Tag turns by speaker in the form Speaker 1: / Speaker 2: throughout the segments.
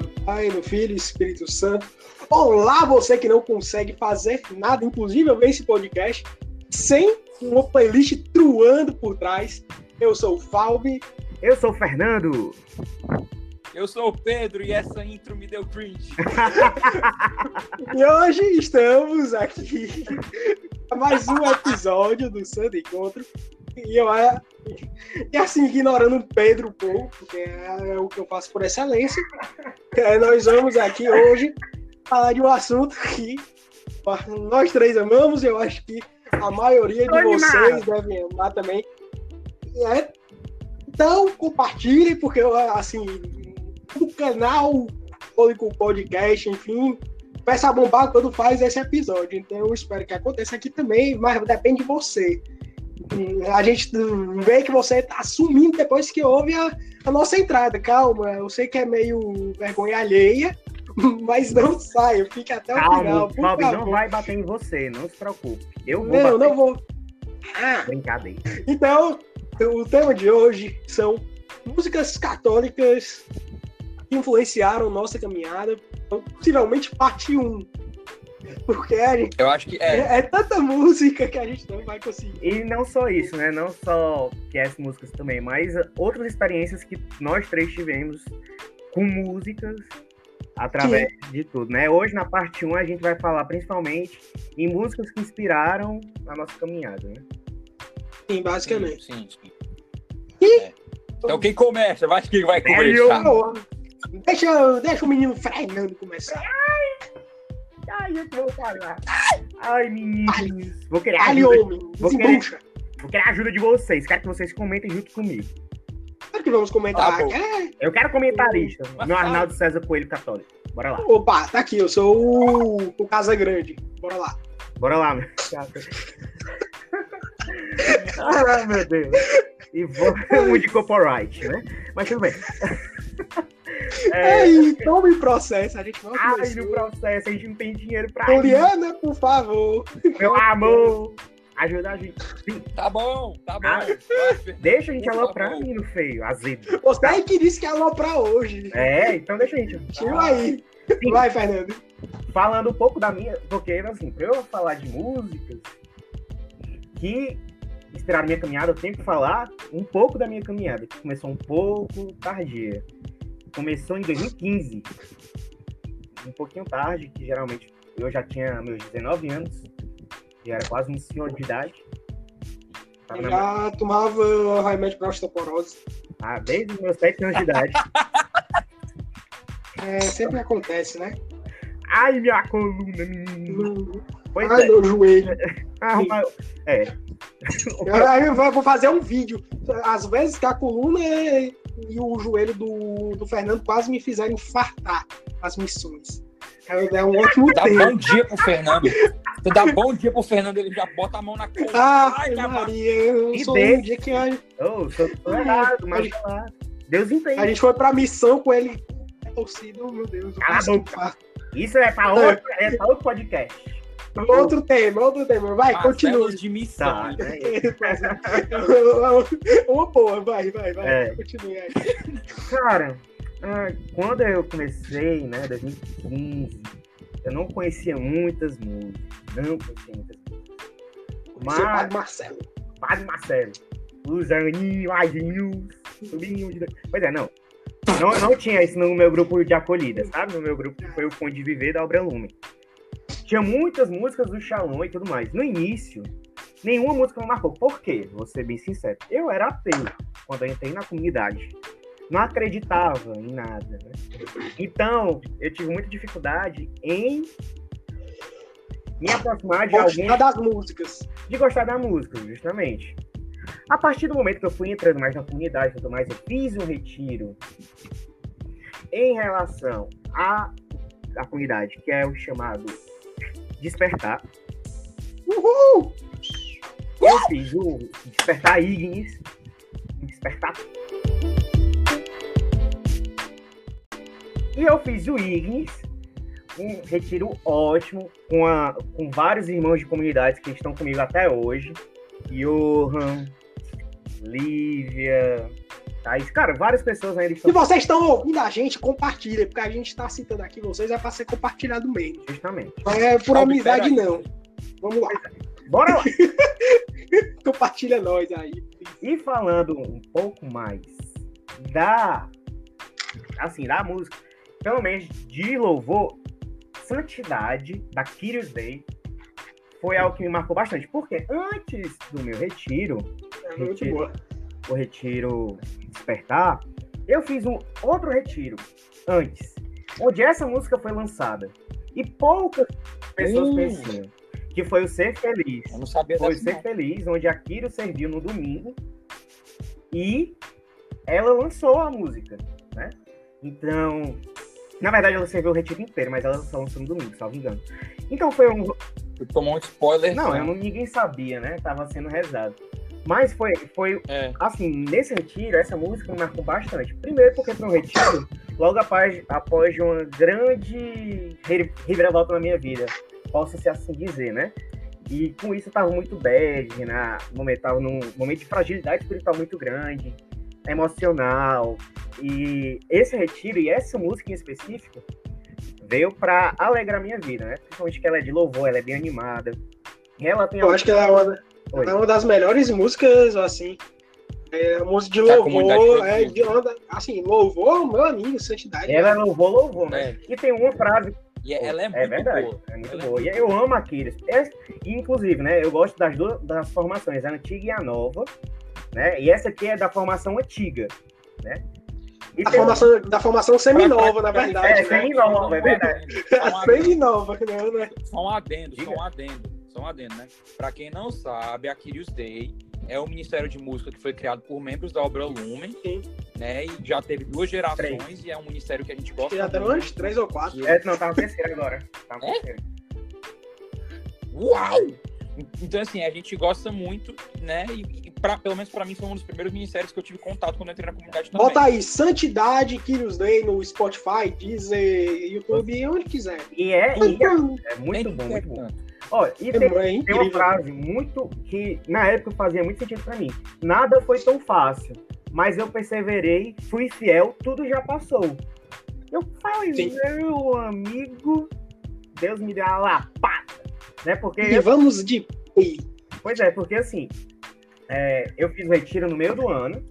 Speaker 1: do Pai, do Filho e Espírito Santo. Olá, você que não consegue fazer nada, inclusive eu ver esse podcast sem uma playlist truando por trás. Eu sou o Falbi.
Speaker 2: Eu sou o Fernando.
Speaker 3: Eu sou o Pedro e essa intro me deu cringe.
Speaker 1: e hoje estamos aqui para mais um episódio do Santo Encontro. E eu e assim, ignorando o Pedro pouco, porque é o que eu faço por excelência, é, nós vamos aqui hoje falar de um assunto que nós três amamos, e eu acho que a maioria de vocês devem amar também. É, então, compartilhem, porque assim, o canal, o podcast, enfim, peça a bombar quando faz esse episódio. Então, eu espero que aconteça aqui também, mas depende de você. A gente vê que você tá sumindo depois que ouve a, a nossa entrada. Calma, eu sei que é meio vergonha alheia, mas não saia, fique até o
Speaker 2: Calma,
Speaker 1: final.
Speaker 2: Por Bob não vai bater em você, não se preocupe. Eu vou.
Speaker 1: Não,
Speaker 2: bater.
Speaker 1: não vou.
Speaker 2: Ah. Brincadeira.
Speaker 1: Então, o tema de hoje são músicas católicas que influenciaram nossa caminhada, possivelmente parte 1. Porque a gente,
Speaker 3: eu acho que é.
Speaker 1: é. é. tanta música que a gente não vai conseguir.
Speaker 2: E não só isso, né? Não só que essas músicas também, mas outras experiências que nós três tivemos com músicas através Sim. de tudo, né? Hoje na parte 1 a gente vai falar principalmente em músicas que inspiraram a nossa caminhada, né?
Speaker 1: Sim, basicamente.
Speaker 3: Sim, sim. E... É. Então quem começa? Vai que vai começar.
Speaker 1: Deixa, deixa o menino Fernando começar.
Speaker 2: Ai, eu vou falar. Ai, meninos. Vou querer
Speaker 1: Ai,
Speaker 2: ajuda.
Speaker 1: homem,
Speaker 2: vou, querer, vou querer a ajuda de vocês. Quero que vocês comentem junto comigo.
Speaker 1: Claro que vamos comentar.
Speaker 3: Tá
Speaker 1: é.
Speaker 2: Eu quero comentarista. Meu Arnaldo César Coelho Católico. Bora lá.
Speaker 1: Opa, tá aqui. Eu sou o, o Casa Grande. Bora lá.
Speaker 2: Bora lá, meu. Ai, meu Deus. E vamos de copyright, né? Mas tudo bem.
Speaker 1: É... Ei, tome processo, a gente não
Speaker 2: Ai, no processo, a gente não tem dinheiro pra
Speaker 1: Juliana, ir. por favor.
Speaker 2: Meu amor, ajuda a gente.
Speaker 3: Sim. Tá bom, tá bom. Ah,
Speaker 2: deixa a gente aloprar, menino feio, azedo.
Speaker 1: Você aí que disse que ia aloprar hoje.
Speaker 2: É, então deixa a gente.
Speaker 1: Tira ah. aí. Sim. Vai, Fernando.
Speaker 2: Falando um pouco da minha, porque assim, pra eu falar de músicas que inspiraram minha caminhada, eu tenho que falar um pouco da minha caminhada, que começou um pouco tardia começou em 2015, um pouquinho tarde, que geralmente eu já tinha meus 19 anos, já era quase um senhor de idade.
Speaker 1: Eu já minha... tomava remédio para osteoporose.
Speaker 2: Ah, desde meus 7 anos de idade.
Speaker 1: é, sempre acontece, né?
Speaker 2: Ai, minha coluna, menino.
Speaker 1: Pois Ai, é. meu joelho.
Speaker 2: Ah, mas... É.
Speaker 1: Aí eu vou fazer um vídeo. Às vezes que a coluna é e o joelho do, do Fernando quase me fizeram infartar as missões. É um ótimo
Speaker 3: Dá tempo. bom dia pro Fernando. Tu dá bom dia pro Fernando, ele já bota a mão na
Speaker 1: cara. Ah, Ai, Maria, eu
Speaker 2: e
Speaker 1: sou um dia que... A...
Speaker 2: Oh, sou errado, mas... Deus entende.
Speaker 1: A gente foi pra missão com ele torcido, meu Deus.
Speaker 2: Isso é pra outro, é pra outro podcast.
Speaker 1: Outro tema, outro tema. Vai, continua.
Speaker 3: de missão. Tá,
Speaker 1: né? Uma boa, vai, vai, vai. É. Continue aí.
Speaker 2: Cara, ah, quando eu comecei, né, 2015, eu não conhecia muitas músicas. Não conhecia muitas músicas.
Speaker 1: Mas... Padre Marcelo.
Speaker 2: Padre Marcelo. Os aninhos, aninhos, Pois é, não. não. Não tinha isso no meu grupo de acolhida, sabe? No meu grupo que foi o Fonte de Viver da Obra Lumen. Tinha muitas músicas do Shalom e tudo mais. No início, nenhuma música me marcou. Por quê? Vou ser bem sincero. Eu era ateu quando eu entrei na comunidade. Não acreditava em nada. Né? Então, eu tive muita dificuldade em me aproximar de
Speaker 1: gostar
Speaker 2: alguém.
Speaker 1: Gostar das músicas.
Speaker 2: De gostar da música, justamente. A partir do momento que eu fui entrando mais na comunidade e tudo mais, eu fiz um retiro em relação à, à comunidade, que é o chamado Despertar.
Speaker 1: Uhul!
Speaker 2: Eu fiz o Despertar Ignis. Despertar. E eu fiz o Ignis, um retiro ótimo, com, a, com vários irmãos de comunidades que estão comigo até hoje. Johan, Lívia, Aí, cara, várias pessoas ainda
Speaker 1: Se
Speaker 2: estão
Speaker 1: vocês estão ouvindo a gente, compartilha, porque a gente tá citando aqui vocês, é pra ser compartilhado mesmo.
Speaker 2: justamente.
Speaker 1: Não é por
Speaker 3: Salve,
Speaker 1: amizade, não. Vamos lá,
Speaker 2: Bora lá!
Speaker 1: compartilha nós aí.
Speaker 2: E falando um pouco mais da. Assim, da música, pelo menos de louvor, Santidade, da Kyrios Day, foi algo que me marcou bastante. Porque antes do meu retiro,
Speaker 1: É muito boa.
Speaker 2: O retiro Despertar, eu fiz um outro retiro antes, onde essa música foi lançada. E poucas pessoas conheciam. Que foi o Ser Feliz.
Speaker 3: Eu não sabia
Speaker 2: Foi
Speaker 3: dessa.
Speaker 2: Ser
Speaker 3: não.
Speaker 2: Feliz, onde a Kiro serviu no domingo e ela lançou a música, né? Então, na verdade ela serviu o retiro inteiro, mas ela só lançou no domingo, salvo engano. Então foi um.
Speaker 3: Tu tomou um spoiler.
Speaker 2: Não, eu não- ninguém sabia, né? Tava sendo rezado. Mas foi, foi
Speaker 3: É.
Speaker 2: assim, nesse retiro, essa música me marcou bastante. Primeiro porque foi um retiro logo após, após uma grande re- reviravolta na minha vida, posso se assim dizer, né? E com isso eu tava muito bad, né? momento, tava num momento de fragilidade espiritual muito grande, emocional. E esse retiro e essa música em específico veio pra alegrar minha vida, né? Principalmente que ela é de louvor, ela é bem animada. Ela tem
Speaker 1: Eu acho que ela é uma,
Speaker 2: Oi.
Speaker 1: é uma das melhores músicas, assim. É, a música de louvor, é, de uma da- assim, louvor, meu amigo, santidade.
Speaker 2: Ela é louvor, louvor, né?
Speaker 3: É.
Speaker 2: E tem uma frase
Speaker 3: E ela é muito
Speaker 2: É verdade,
Speaker 3: boa.
Speaker 2: é muito
Speaker 3: Ela é
Speaker 2: boa. E eu amo a Kyrios. É- e, inclusive, né, eu gosto das duas das formações, a antiga e a nova, né? E essa aqui é da formação antiga, né? E
Speaker 1: Da formação, da formação seminova, na verdade.
Speaker 2: É,
Speaker 1: né?
Speaker 2: seminova, é verdade.
Speaker 3: Adendo,
Speaker 1: Seminova, não, né?
Speaker 3: Só um adendo, só um adendo, só um adendo, né? Pra quem não sabe, a Kyrios Day é um ministério de música que foi criado por membros da obra Lumen,
Speaker 1: Sim.
Speaker 3: né? E já teve duas gerações e é um ministério que a gente gosta
Speaker 1: Já
Speaker 3: muito.
Speaker 1: umas três ou quatro.
Speaker 2: É, não, tá na terceira agora. Tá na
Speaker 3: É?
Speaker 2: terceira.
Speaker 3: Uau! Então, assim, a gente gosta muito, né? E, e pra, pelo menos pra mim foi um dos primeiros ministérios que eu tive contato quando eu entrei na comunidade também.
Speaker 1: Bota aí, Santidade, Kyrios Day no Spotify, Deezer, YouTube, onde quiser.
Speaker 2: E é, e é, é muito bom, muito bom. Ó, e tem,
Speaker 1: é
Speaker 2: tem uma frase muito que na época fazia muito sentido pra mim. Nada foi tão fácil, mas eu perseverei, fui fiel, tudo já passou. Eu falei,
Speaker 1: Sim.
Speaker 2: meu amigo, Deus me deu uma lapada, né? Porque
Speaker 1: E vamos de
Speaker 2: Pois é, porque assim, é, eu fiz o retiro no meio do ano,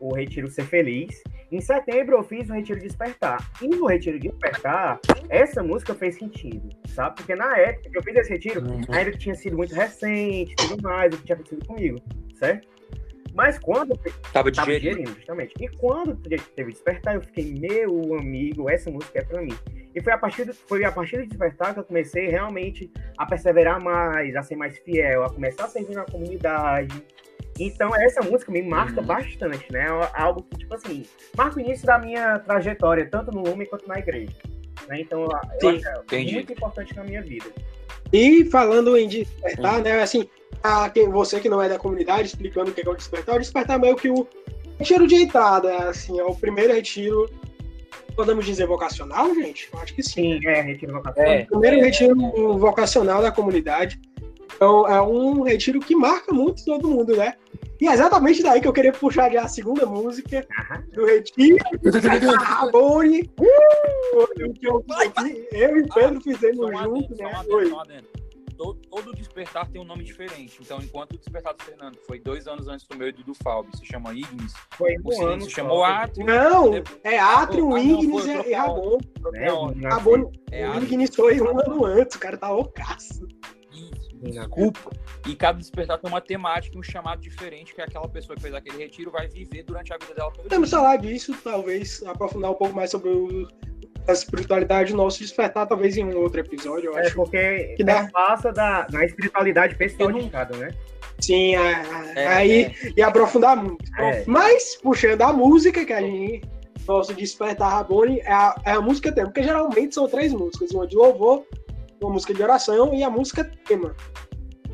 Speaker 2: o retiro Ser Feliz. Em setembro eu fiz o retiro Despertar. E no retiro Despertar, essa música fez sentido, sabe? Porque na época que eu fiz esse retiro, ainda tinha sido muito recente, tudo mais, o que tinha acontecido comigo, certo? Mas quando
Speaker 3: Tava digerindo.
Speaker 2: digerindo, justamente. E quando teve Despertar, eu fiquei, meu amigo, essa música é pra mim. E foi a partir do, foi a partir do Despertar que eu comecei realmente a perseverar mais, a ser mais fiel, a começar a servir na comunidade. Então, essa música me marca
Speaker 3: Uhum.
Speaker 2: bastante, né? É Algo que, tipo assim, marca o início da minha trajetória, tanto no Lume quanto na igreja. Né? Então, eu
Speaker 1: Sim,
Speaker 2: acho é
Speaker 3: entendi.
Speaker 2: muito importante na minha vida.
Speaker 1: E falando em despertar, né? Assim, a quem, você que não é da comunidade, explicando o que é o despertar, o despertar é meio que o retiro de entrada, assim, é o primeiro retiro, podemos dizer vocacional, gente? Eu acho que sim.
Speaker 2: Sim, é, retiro vocação.
Speaker 3: É.
Speaker 1: O primeiro retiro vocacional da comunidade. Então, é um retiro que marca muito todo mundo, né? E é exatamente daí que eu queria puxar já a segunda música do retiro. Rabone! Uh, que eu, eu e o Pedro fizemos
Speaker 3: um adendo,
Speaker 1: junto,
Speaker 3: só
Speaker 1: né?
Speaker 3: Todo, todo despertar tem um nome diferente. Então, enquanto o despertar do Fernando foi dois anos antes do meu e do do Fábio, se chama Ignis,
Speaker 2: Foi
Speaker 3: o
Speaker 2: um
Speaker 3: seguinte
Speaker 2: ano
Speaker 3: se chamou Atrium,
Speaker 1: Não, é Atrium,
Speaker 3: Ah,
Speaker 1: Ignis e-
Speaker 3: É
Speaker 1: o
Speaker 3: Atrium.
Speaker 1: Ignis foi um ano antes, o cara tá loucaço.
Speaker 3: Desculpa. E cada despertar tem uma temática, um chamado diferente, que aquela pessoa que fez aquele retiro vai viver durante a vida dela.
Speaker 1: Podemos falar disso, talvez aprofundar um pouco mais sobre o, a espiritualidade nosso despertar, talvez em um outro episódio, eu
Speaker 2: É
Speaker 1: acho.
Speaker 2: porque
Speaker 1: Que dá-
Speaker 2: passa da, na espiritualidade pessoal de cada, né?
Speaker 1: Sim, é, é,
Speaker 3: É,
Speaker 1: aí
Speaker 3: é.
Speaker 1: e aprofundar muito.
Speaker 2: É.
Speaker 1: Mas, puxando a música que a gente nosso despertar Rabone, é a, é a música tema, porque geralmente são três músicas, uma de louvor, uma música de oração e a música tema.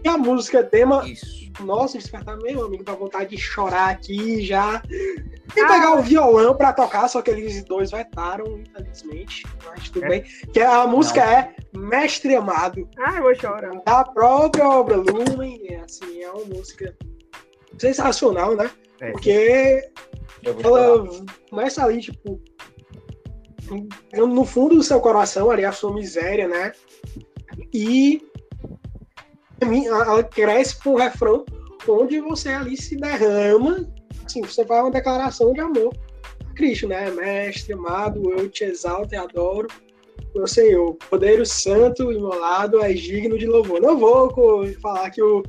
Speaker 1: E a música tema,
Speaker 3: Isso.
Speaker 1: nossa, despertar meu amigo, dá vontade de chorar aqui já. E pegar o violão pra tocar, só que eles dois vetaram, infelizmente. Mas tudo
Speaker 2: É.
Speaker 1: bem. Que a música é Mestre Amado,
Speaker 2: Ah, eu vou chorar.
Speaker 1: da própria obra Lumen. É, assim, é uma música sensacional, né?
Speaker 2: É,
Speaker 1: Porque ela começa ali, tipo, no fundo do seu coração, ali, a sua miséria, né? E ela cresce com um refrão onde você ali se derrama, assim, você faz uma declaração de amor a Cristo, né? Mestre, amado, eu te exalto e adoro. Meu Senhor, podeiro santo, imolado, é digno de louvor. Não vou falar que o,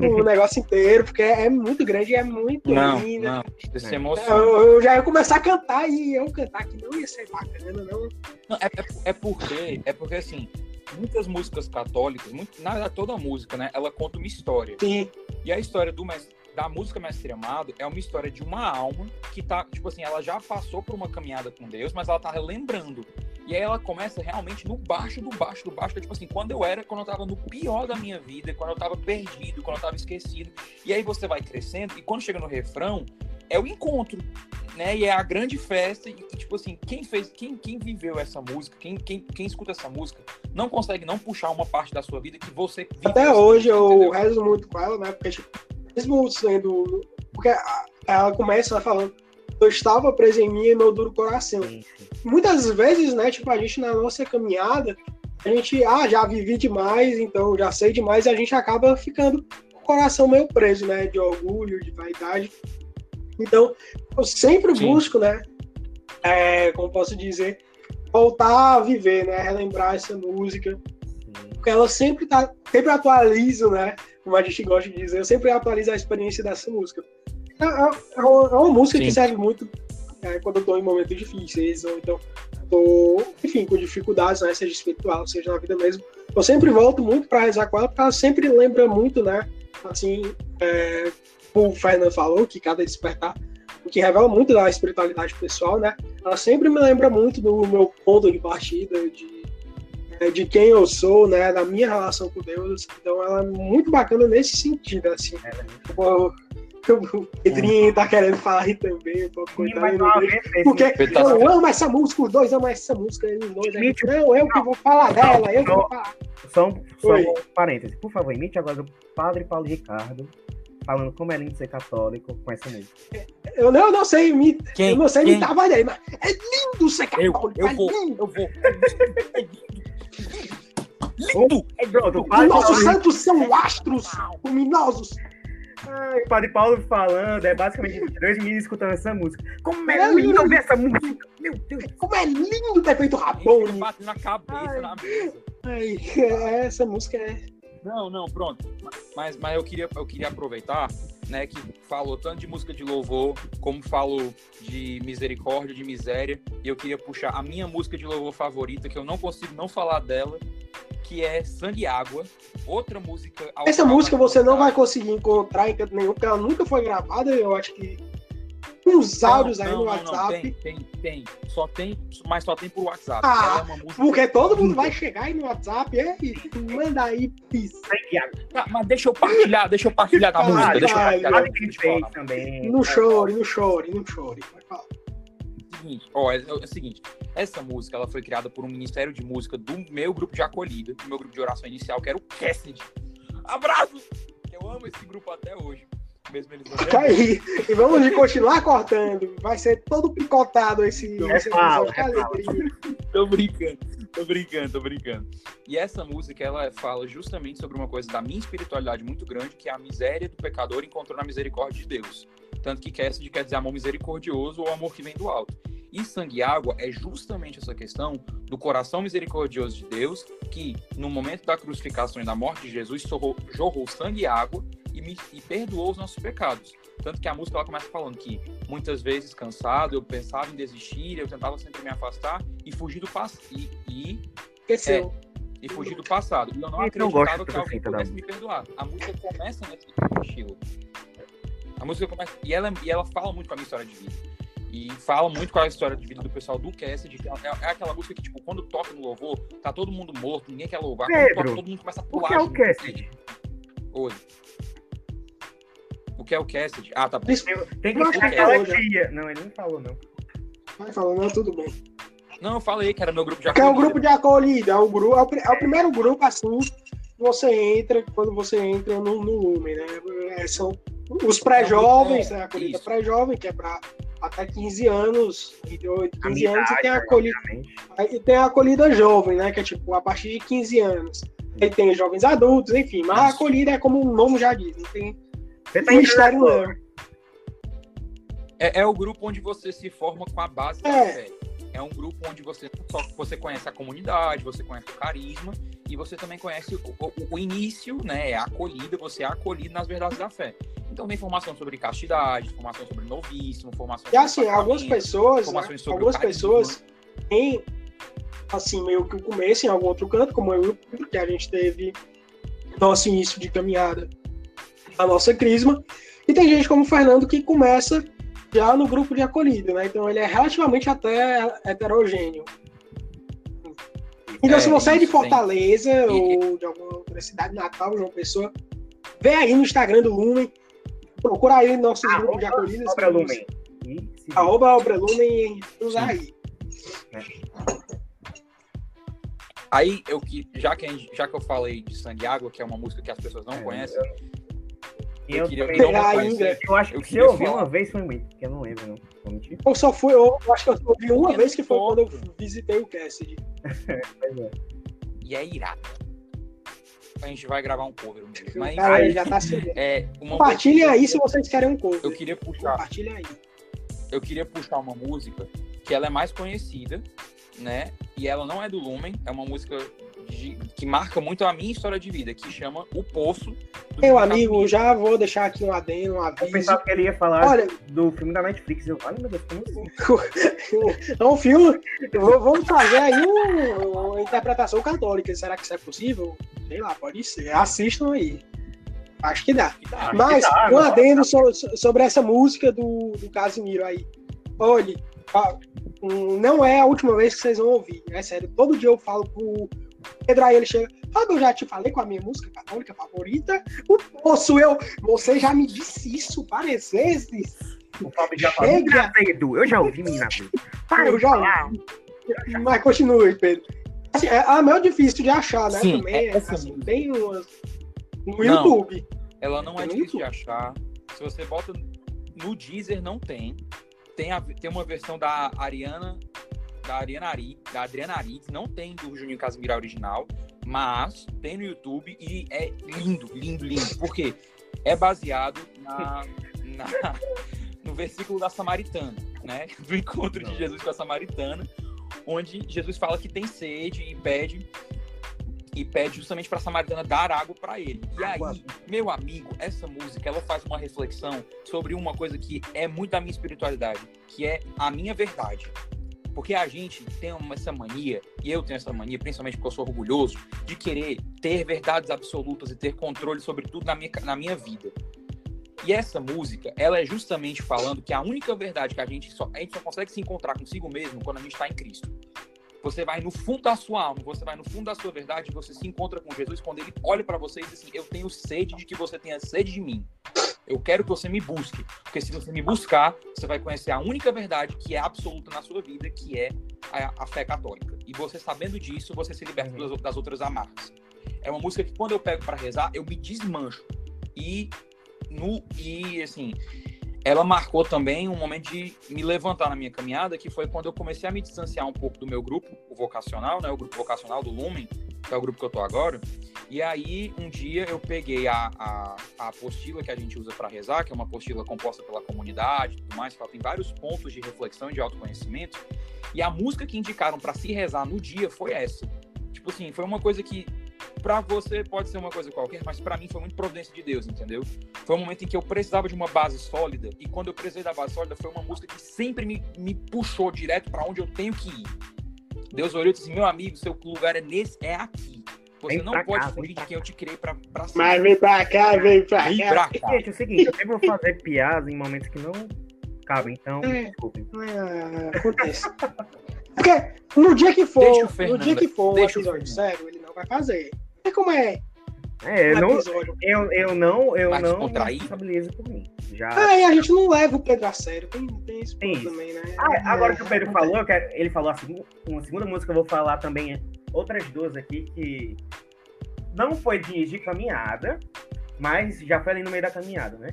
Speaker 1: o negócio inteiro, porque é muito grande é muito
Speaker 3: Não,
Speaker 1: lindo.
Speaker 3: não. Se
Speaker 2: É.
Speaker 3: emociona.
Speaker 1: Eu, eu já ia começar a cantar e eu cantar que não ia ser bacana, não.
Speaker 3: Não, é, é, é porque, é porque assim, muitas músicas católicas, muito, na verdade toda música, né, ela conta uma história.
Speaker 1: Sim,
Speaker 3: E a história do mestre, da música Mestre Amado é uma história de uma alma que tá, tipo assim, ela já passou por uma caminhada com Deus, mas ela tá relembrando. E aí ela começa realmente no baixo do baixo do baixo, que é tipo assim, quando eu era, quando eu tava no pior da minha vida, quando eu tava perdido, quando eu tava esquecido. E aí você vai crescendo e quando chega no refrão, é o encontro, né? E é a grande festa e, e, tipo assim, quem fez, quem, quem viveu essa música, quem, quem, quem escuta essa música, não consegue não puxar uma parte da sua vida que você vive
Speaker 1: até hoje
Speaker 3: música,
Speaker 1: eu
Speaker 3: entendeu?
Speaker 1: rezo muito com ela, né? Porque, tipo, mesmo sendo. Porque ela começa falando, eu estava preso em mim e meu duro coração.
Speaker 2: Sim.
Speaker 1: muitas vezes, né, tipo, a gente na nossa caminhada, a gente, ah, já vivi demais, então já sei demais, e a gente acaba ficando com o coração meio preso, né, de orgulho, de vaidade. Então, eu sempre
Speaker 3: Sim.
Speaker 1: busco, né, é, como posso dizer, voltar a viver, né, relembrar essa música, porque ela sempre tá, sempre atualiza, né, como a gente gosta de dizer, eu sempre atualizo a experiência dessa música. É, é- é uma, é uma música que
Speaker 3: Sim.
Speaker 1: serve muito é, quando eu tô em momentos difíceis, ou então tô, enfim, com dificuldades, né, seja espiritual, seja na vida mesmo. Eu sempre volto muito para rezar com ela, porque ela sempre lembra muito, né, assim, é, o Fernando falou, que cada despertar, o que revela muito da espiritualidade pessoal, né, ela sempre me lembra muito do meu ponto de partida, de, é, de quem eu sou, né, da minha relação com Deus. Então ela é muito bacana nesse sentido, assim.
Speaker 2: Ela é
Speaker 1: Pô, O Pedrinho tá querendo falar aí também, coitado, eu não
Speaker 2: vez
Speaker 1: Porque
Speaker 3: tá
Speaker 1: eu amo essa música, os dois amam essa música, os dois, né? Não, eu que vou falar dela, eu que vou falar.
Speaker 2: Só um, só
Speaker 1: Oi.
Speaker 2: um parêntese. Por favor, imite agora o Padre Paulo Ricardo falando como é lindo ser católico com essa música.
Speaker 1: Eu não, eu não sei imitar,
Speaker 3: Quem?
Speaker 1: eu não sei
Speaker 3: Quem?
Speaker 1: voz dele, mas é lindo ser
Speaker 3: Eu,
Speaker 1: católico,
Speaker 3: eu
Speaker 1: é
Speaker 3: vou,
Speaker 1: lindo.
Speaker 3: eu vou. É lindo.
Speaker 2: É pronto, o
Speaker 1: Os
Speaker 2: Padre Paulo,
Speaker 1: nossos santos são astros luminosos.
Speaker 2: Ai, Padre Paulo falando, é basicamente dois meninos escutando essa música. Como é lindo ouvir essa música! Meu Deus!
Speaker 1: Como é lindo ter feito Rabone.
Speaker 3: bate na cabeça,
Speaker 1: Ai.
Speaker 3: na mesa.
Speaker 1: Ai, essa música é.
Speaker 3: Não, não, pronto. Mas, mas eu, queria, eu queria aproveitar, né, que falou tanto de música de louvor, como falou de misericórdia, de miséria, e eu queria puxar a minha música de louvor favorita, que eu não consigo não falar dela, que é Sangue e Água, outra música...
Speaker 1: Essa música você não vai conseguir encontrar em canto nenhum, porque ela nunca foi gravada, eu acho que. Uns áudios
Speaker 3: Não,
Speaker 1: aí no
Speaker 3: não,
Speaker 1: WhatsApp.
Speaker 3: Não, tem, tem, tem. Só tem, mas só tem por WhatsApp.
Speaker 1: Ah,
Speaker 3: é uma música...
Speaker 1: Porque todo mundo vai chegar aí no WhatsApp e manda aí, pis.
Speaker 3: Ah, mas deixa eu partilhar, deixa eu partilhar da
Speaker 1: Caralho,
Speaker 3: música, deixa eu partilhar.
Speaker 2: Fez também?
Speaker 1: Não chore, não chore, não chore. Vai falar.
Speaker 3: seguinte, ó, é, é o seguinte, essa música ela foi criada por um ministério de música do meu grupo de acolhida, do meu grupo de oração inicial, que era o Cassidy. Abraço! Eu amo esse grupo até hoje. Mesmo eles não
Speaker 1: aí. E vamos de continuar cortando. Vai ser todo picotado esse,
Speaker 2: É
Speaker 1: esse
Speaker 2: fala, é
Speaker 1: alegria.
Speaker 3: Tô brincando, tô brincando, tô brincando. E essa música, ela fala justamente sobre uma coisa da minha espiritualidade muito grande, que é a miséria do pecador encontrou na misericórdia de Deus. Tanto que Cassidy quer dizer amor misericordioso ou amor que vem do alto. E sangue e água é justamente essa questão do coração misericordioso de Deus, que no momento da crucificação e da morte de Jesus jorrou, jorrou sangue e água e, me, e perdoou os nossos pecados. Tanto que a música ela começa falando que muitas vezes cansado, eu pensava em desistir, eu tentava sempre me afastar e fugir do passado. E, e,
Speaker 1: Esqueceu.
Speaker 3: e fugir do passado. E eu não
Speaker 2: gosta
Speaker 3: acreditava que alguém pudesse me perdoar. A música começa nesse estilo. A música começa. E ela, e ela fala muito com a minha história de vida. E fala muito com a história de vida do pessoal do Cassidy. que É, é aquela música que, tipo, quando toca no louvor, tá todo mundo morto, ninguém quer louvar. Quando
Speaker 2: Pedro,
Speaker 3: toca, todo mundo começa a
Speaker 2: O
Speaker 3: pular.
Speaker 2: que é o. Cassidy?
Speaker 3: Oi. O que é o Cassidy? Ah, tá bom.
Speaker 1: Isso-
Speaker 2: Tem que ser
Speaker 1: que
Speaker 2: aquela
Speaker 1: falou já.
Speaker 2: tia. Não, ele não falou, não.
Speaker 1: Vai falando, não, tudo bem.
Speaker 3: Não, eu falei que era meu grupo de
Speaker 1: Que é o
Speaker 3: acolhida.
Speaker 1: grupo de acolhida, é o, grupo, é o, é o primeiro grupo assim que você entra quando você entra no, no Lumen, né? É, são os pré-jovens,
Speaker 3: É,
Speaker 1: né? A acolhida pré-jovem, que é para até 15 anos, entre 8 e 15
Speaker 2: minha
Speaker 1: anos, e tem a acolhida, aí tem a acolhida jovem, né? Que é tipo a partir de 15 anos. Aí tem os jovens adultos, enfim, mas a acolhida é como o nome já diz, não tem
Speaker 2: Você tá.
Speaker 3: É, é o grupo onde você se forma com a base da
Speaker 1: É.
Speaker 3: fé. É um grupo onde você só você conhece a comunidade, você conhece o carisma e você também conhece o, o- o início, né? A acolhida, você é acolhido nas verdades da fé. Então tem informação sobre castidade, informação sobre novíssimo, informação
Speaker 1: E
Speaker 3: sobre
Speaker 1: assim, algumas pessoas, né,
Speaker 3: informações sobre
Speaker 1: algumas pessoas têm, assim, meio que o começo em algum outro canto, como eu, porque a gente teve nosso início de caminhada, a nossa crisma, e tem gente como o Fernando que começa já no grupo de acolhida, né? Então ele é relativamente até heterogêneo. Então,
Speaker 3: É,
Speaker 1: se você é de. Fortaleza
Speaker 3: E-
Speaker 1: ou de alguma outra cidade natal, João Pessoa, vem aí no Instagram do Lumen, procura aí nossos grupos de acolhidas.
Speaker 2: Obra Lumen.
Speaker 1: Arroba Obra Lumen e
Speaker 3: Sim.
Speaker 1: aí.
Speaker 3: Aí, eu que já que, já que eu falei de Sangue e Água, que é uma música que as pessoas não
Speaker 2: É,
Speaker 3: conhecem,
Speaker 2: E
Speaker 3: eu
Speaker 2: eu,
Speaker 3: queria
Speaker 2: também
Speaker 3: não
Speaker 1: ainda.
Speaker 2: eu acho
Speaker 3: eu
Speaker 2: que se eu ouvi uma vez foi muito, porque eu não lembro, não. Vou mentir.
Speaker 1: Eu só fui, eu acho que eu ouvi uma vez que foi quando eu visitei o Cassidy.
Speaker 2: É.
Speaker 3: e é irado. A gente vai gravar um cover um dia. Mas
Speaker 1: Cara,
Speaker 3: enfim,
Speaker 1: já tá se
Speaker 3: é música-
Speaker 1: aí se vocês querem um cover.
Speaker 3: Eu queria puxar,
Speaker 1: Compartilhem aí.
Speaker 3: eu queria puxar uma música que ela é mais conhecida, né? E ela não é do Lumen, é uma música de- que marca muito a minha história de vida, que chama O Poço.
Speaker 1: Meu amigo,
Speaker 3: Casimiro.
Speaker 1: já vou deixar aqui um adendo, um
Speaker 2: Eu
Speaker 1: aviso.
Speaker 2: pensava que ele ia falar
Speaker 1: Olha,
Speaker 2: do filme da Netflix. Eu, olha, meu Deus, como assim?
Speaker 1: é um filme. Vamos fazer aí um- uma interpretação católica. Será que isso é possível? Sei lá, pode ser. Assistam aí. Acho que dá.
Speaker 3: Que dá.
Speaker 1: Mas,
Speaker 2: dá,
Speaker 1: um adendo so- so- sobre essa música do, do Casimiro aí. Olhe, não é a última vez que vocês vão ouvir. É sério, todo dia eu falo pro Pedro aí, ele chega. Fábio, eu já te falei com a minha música católica favorita. O Poço, eu. Você já me disse isso várias vezes.
Speaker 2: O Fábio já falou.
Speaker 1: Chega.
Speaker 2: "Menina Pedro, Eu já ouvi, menina. Para
Speaker 1: Eu já
Speaker 2: falar.
Speaker 1: ouvi. Mas continue, Pedro. Assim, é a meio difícil de achar, né?
Speaker 3: Sim,
Speaker 1: Também,
Speaker 3: é- essa
Speaker 1: assim, tem umas. No
Speaker 3: Não.
Speaker 1: YouTube.
Speaker 3: Ela não é
Speaker 1: Tem
Speaker 3: difícil de achar. Se você bota no Deezer, não tem. Tem, a- tem uma versão da Ariana, da Ariana Ari, da Adriana Ari, não tem do Juninho Casimiro original, mas tem no YouTube e é lindo, lindo, lindo. Por quê? É baseado na, na- no versículo da Samaritana, né? Do encontro de Jesus com a Samaritana, onde Jesus fala que tem sede e pede e pede justamente para a Samaritana dar água para ele. E aí, meu amigo, essa música ela faz uma reflexão sobre uma coisa que é muito da minha espiritualidade, que é a minha verdade. Porque a gente tem essa mania, e eu tenho essa mania, principalmente porque eu sou orgulhoso, de querer ter verdades absolutas e ter controle sobre tudo na minha, na minha vida. E essa música, ela é justamente falando que a única verdade que a gente só, a gente só consegue se encontrar consigo mesmo quando a gente está em Cristo. Você vai no fundo da sua alma, você vai no fundo da sua verdade, você se encontra com Jesus quando ele olha para você e diz assim: Eu tenho sede de que você tenha sede de mim. Eu quero que você me busque. Porque se você me buscar, você vai conhecer a única verdade que é absoluta na sua vida, que é a, a fé católica. E você sabendo disso, você se liberta
Speaker 2: Uhum.
Speaker 3: das, das outras amarras. É uma música que quando eu pego para rezar, eu me desmancho. E no e assim, ela marcou também um momento de me levantar na minha caminhada, que foi quando eu comecei a me distanciar um pouco do meu grupo, o vocacional, né, o grupo vocacional do Lumen, que é o grupo que eu tô agora. E aí, um dia eu peguei a, a, a apostila que a gente usa para rezar, que é uma apostila composta pela comunidade e tudo mais, que ela tem vários pontos de reflexão e de autoconhecimento. E a música que indicaram para se rezar no dia foi essa. Tipo assim, foi uma coisa que para você pode ser uma coisa qualquer, mas para mim foi muito providência de Deus, entendeu? Foi um momento em que eu precisava de uma base sólida e quando eu precisei da base sólida foi uma música que sempre me, me puxou direto para onde eu tenho que ir. Deus olhou e disse: "Meu amigo, seu lugar é nesse, é aqui. Você
Speaker 2: Vem
Speaker 3: não
Speaker 2: pra
Speaker 3: pode
Speaker 2: cá,
Speaker 3: fugir de
Speaker 2: pra
Speaker 3: quem eu te criei para para
Speaker 1: Mas vem pra cá, vem pra
Speaker 3: Vem
Speaker 1: cá.
Speaker 3: pra cá.
Speaker 2: Gente, é o seguinte, eu sempre vou fazer piadas em momentos que não cabem, então,
Speaker 1: É.
Speaker 2: desculpem.
Speaker 1: É, acontece. Porque no dia que for,
Speaker 3: Deixa o
Speaker 1: no
Speaker 3: Fernando-
Speaker 1: dia que for
Speaker 3: deixa o
Speaker 1: episódio
Speaker 3: Fernando.
Speaker 1: sério, ele não vai fazer. É como é
Speaker 2: É, eu
Speaker 1: um
Speaker 2: não, eu, eu não, eu
Speaker 3: Mais
Speaker 2: não responsabilizo por mim. Já.
Speaker 1: Ah, e a gente não leva o Pedro a sério. Tem, tem isso
Speaker 2: Tem isso.
Speaker 1: também, né?
Speaker 2: Ah, agora que o Pedro
Speaker 1: É,
Speaker 2: falou, eu quero- ele falou a segunda, uma segunda música, eu vou falar também outras duas aqui que não foi de, de caminhada, mas já foi ali no meio da caminhada, né?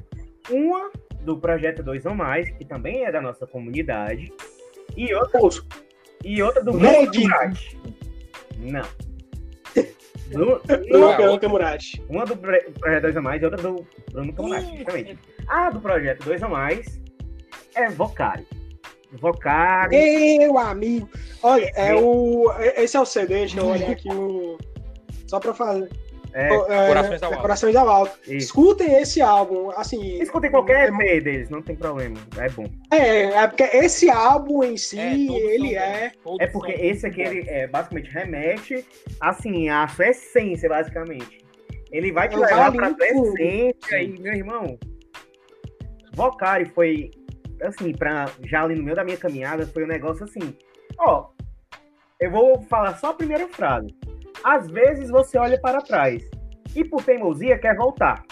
Speaker 2: Uma do projeto Dois ou Mais, que também é da nossa comunidade. E outra, e outra do Bruno Camurati. Não.
Speaker 1: Bruno, não, Bruno Camurati.
Speaker 2: Uma do projeto Dois ou Mais e outra do Bruno Camurati, justamente. A do projeto Dois ou Mais é Vocari. Vocari.
Speaker 1: Meu amigo. Olha, é o. Esse é o CD, deixa eu olhar aqui o. Só pra fazer.
Speaker 3: É, é, Corações ao Alto.
Speaker 1: Corações ao Alto. Escutem esse álbum, assim...
Speaker 2: Escutem qualquer EP é, deles, não tem problema, é bom.
Speaker 1: É, é porque esse álbum em si, é, ele é...
Speaker 2: É porque esse aqui, ele é, basicamente remete, assim, à sua essência, basicamente. Ele vai te é levar pra sua essência e, meu irmão, Vocari foi, assim, pra, já ali no meio da minha caminhada, foi um negócio assim, ó, eu vou falar só a primeira frase. Às vezes você olha para trás e por teimosia quer voltar.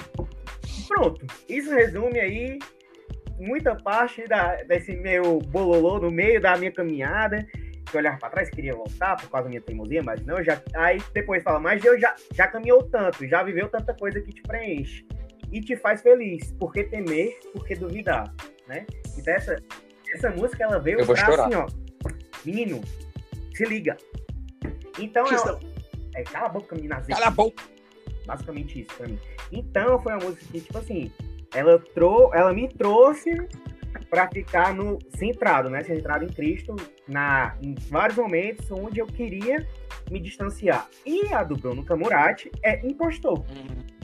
Speaker 2: Pronto. Isso resume aí muita parte da, desse meu bololô no meio da minha caminhada. Que eu olhava para trás, queria voltar por causa da minha teimosia, mas não, já. Aí depois fala, mas eu já, já caminhou tanto, já viveu tanta coisa que te preenche e te faz feliz. Por que temer? Por que duvidar? Né? Então essa, essa música ela veio pra chorar. assim, ó. Menino, se liga. Então, é, é, cala a boca, menina
Speaker 3: Cala a boca.
Speaker 2: Basicamente isso pra mim. Então foi uma música que, tipo assim, ela, trou ela me trouxe para ficar no centrado, né? Centrado em Cristo, na, em vários momentos onde eu queria me distanciar. E a do Bruno Camurati é impostor. Hum.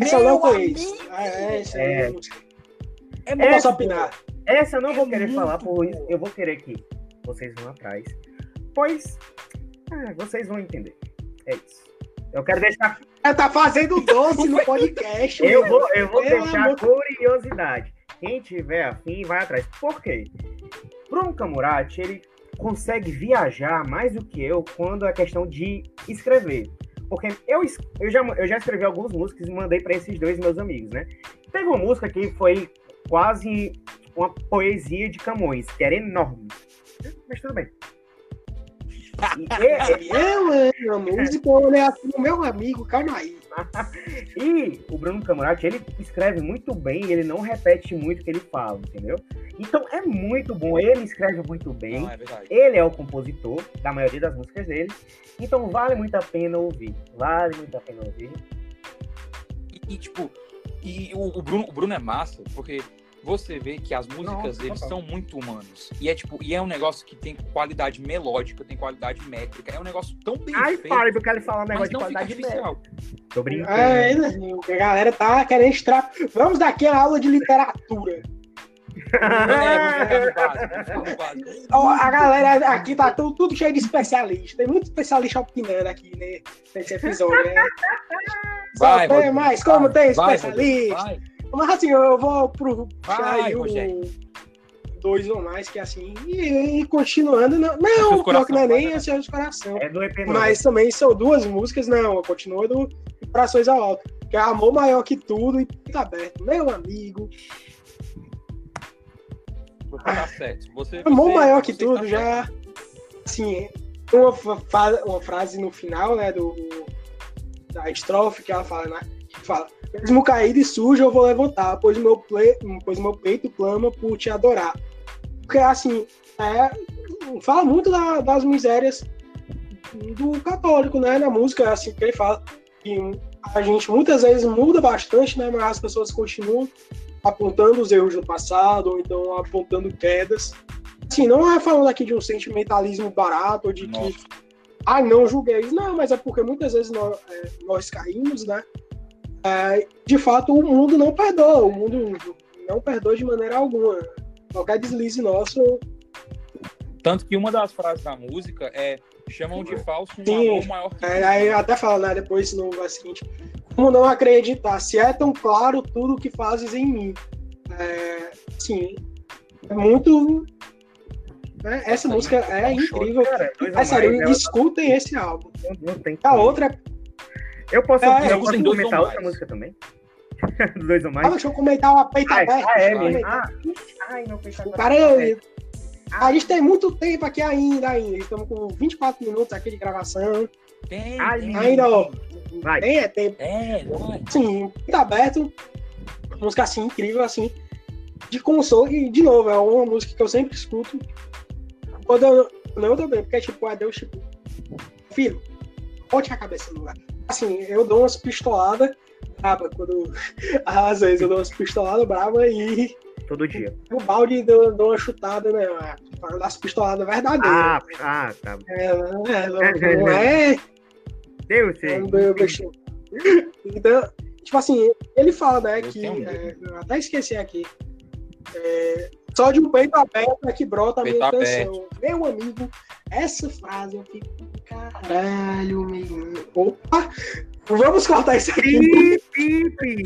Speaker 1: Essa não conheço. Ah, é, essa é. É, é essa, opinar.
Speaker 2: Essa eu não é vou querer falar, por isso eu vou querer que vocês vão atrás. Pois é, vocês vão entender. É isso. Eu quero deixar.
Speaker 1: Tá fazendo doce no podcast.
Speaker 2: eu vou, eu vou deixar amor. curiosidade. Quem tiver afim, vai atrás. Por quê? Bruno Camurati, ele consegue viajar mais do que eu quando é questão de escrever. Porque eu, eu, já, eu já escrevi algumas músicas e mandei para esses dois meus amigos, né? Teve uma música que foi quase uma poesia de Camões, que era enorme. Mas tudo bem
Speaker 1: eu amo eu olhei assim meu amigo, calma aí.
Speaker 2: e o Bruno Camurati, ele escreve muito bem, ele não repete muito o que ele fala, entendeu? Então é muito bom, ele escreve muito bem, não, é ele é o compositor da maioria das músicas dele, então vale muito a pena ouvir, vale muito a pena ouvir.
Speaker 3: E, e tipo, e o, o, Bruno, o Bruno é massa, porque você vê que as músicas deles são muito humanos. E é tipo, e é um negócio que tem qualidade melódica, tem qualidade métrica. É um negócio tão bem
Speaker 2: Ai,
Speaker 3: feito.
Speaker 2: Ai, eu quero falar um negócio de qualidade métrica.
Speaker 1: Tô brincando. É, a galera tá querendo extra... Vamos daqui a aula de literatura. a galera aqui tá tudo, tudo, cheio de especialista. Tem muito especialista opinando aqui né, nesse episódio. Né? Vai, Só tem mais, como vai, tem especialista. Vai, mas assim, eu vou pro Vai, o dois ou mais, que é assim, e, e continuando, não, não o pior que não é nem esse é de coração. É do EP Mas também são duas músicas, não, continua do Corações ao Alto, que é Amor Maior que Tudo e Tá Aberto. Meu amigo.
Speaker 3: Tá certo. Você,
Speaker 1: Amor
Speaker 3: você,
Speaker 1: Maior que Tudo já, assim, uma, uma frase no final, né, do, da estrofe que ela fala, né, fala mesmo caído e sujo, eu vou levantar, pois meu, ple... pois meu peito clama por te adorar. Porque, assim, é... fala muito da, das misérias do católico, né? Na música, assim, que ele fala que a gente muitas vezes muda bastante, né? Mas as pessoas continuam apontando os erros do passado, ou então apontando quedas. Assim, não é falando aqui de um sentimentalismo barato, ou de Nossa. que, ah, não julguei isso. Não, mas é porque muitas vezes nós, é, nós caímos, né? É, de fato, o mundo não perdoa, o mundo não perdoa de maneira alguma. Qualquer deslize nosso.
Speaker 3: Tanto que uma das frases da música é chamam de falso um Sim, amor maior que
Speaker 1: é, Aí até fala, né, depois no é seguinte, como não acreditar, se é tão claro tudo que fazes em mim. É, sim, é muito. Né, essa música é incrível. Cara, é sério, escutem esse álbum. Não, não tem a outra é
Speaker 2: eu posso, é, eu posso comentar outra música também? dois ou mais? Ah,
Speaker 1: deixa eu comentar uma peita aberta.
Speaker 2: Ah, é mesmo. Ah, ai, não,
Speaker 1: peita aberta. Cara, eu, a gente tem muito tempo aqui ainda, ainda. Estamos com 24 minutos aqui de gravação.
Speaker 3: Tem,
Speaker 1: tem. Ainda, ó. Vai. Tem, é tempo.
Speaker 3: É,
Speaker 1: vai. Sim, peito aberto. música assim, incrível, assim, de consolo. E, de novo, é uma música que eu sempre escuto. Quando eu não tô bem, porque, tipo, é Deus, tipo, filho, bote a cabeça no lugar. Assim, eu dou umas pistoladas braba, quando, às vezes eu dou umas pistoladas braba e
Speaker 2: Todo dia.
Speaker 1: o balde deu, deu uma chutada, né? Para das pistoladas verdadeiras.
Speaker 2: Ah, ah, tá.
Speaker 1: É, é, não, não é.
Speaker 2: Deus.
Speaker 1: Não deu bichinho. Então, tipo assim, ele fala, né,
Speaker 3: Eu
Speaker 1: que. é, eu até esqueci aqui. É, só de um peito aberto é que brota a minha
Speaker 3: aberto.
Speaker 1: canção. Meu amigo, essa frase eu fico. Caralho, menino. Opa! Vamos cortar isso aqui.
Speaker 2: Pi, pi, pi.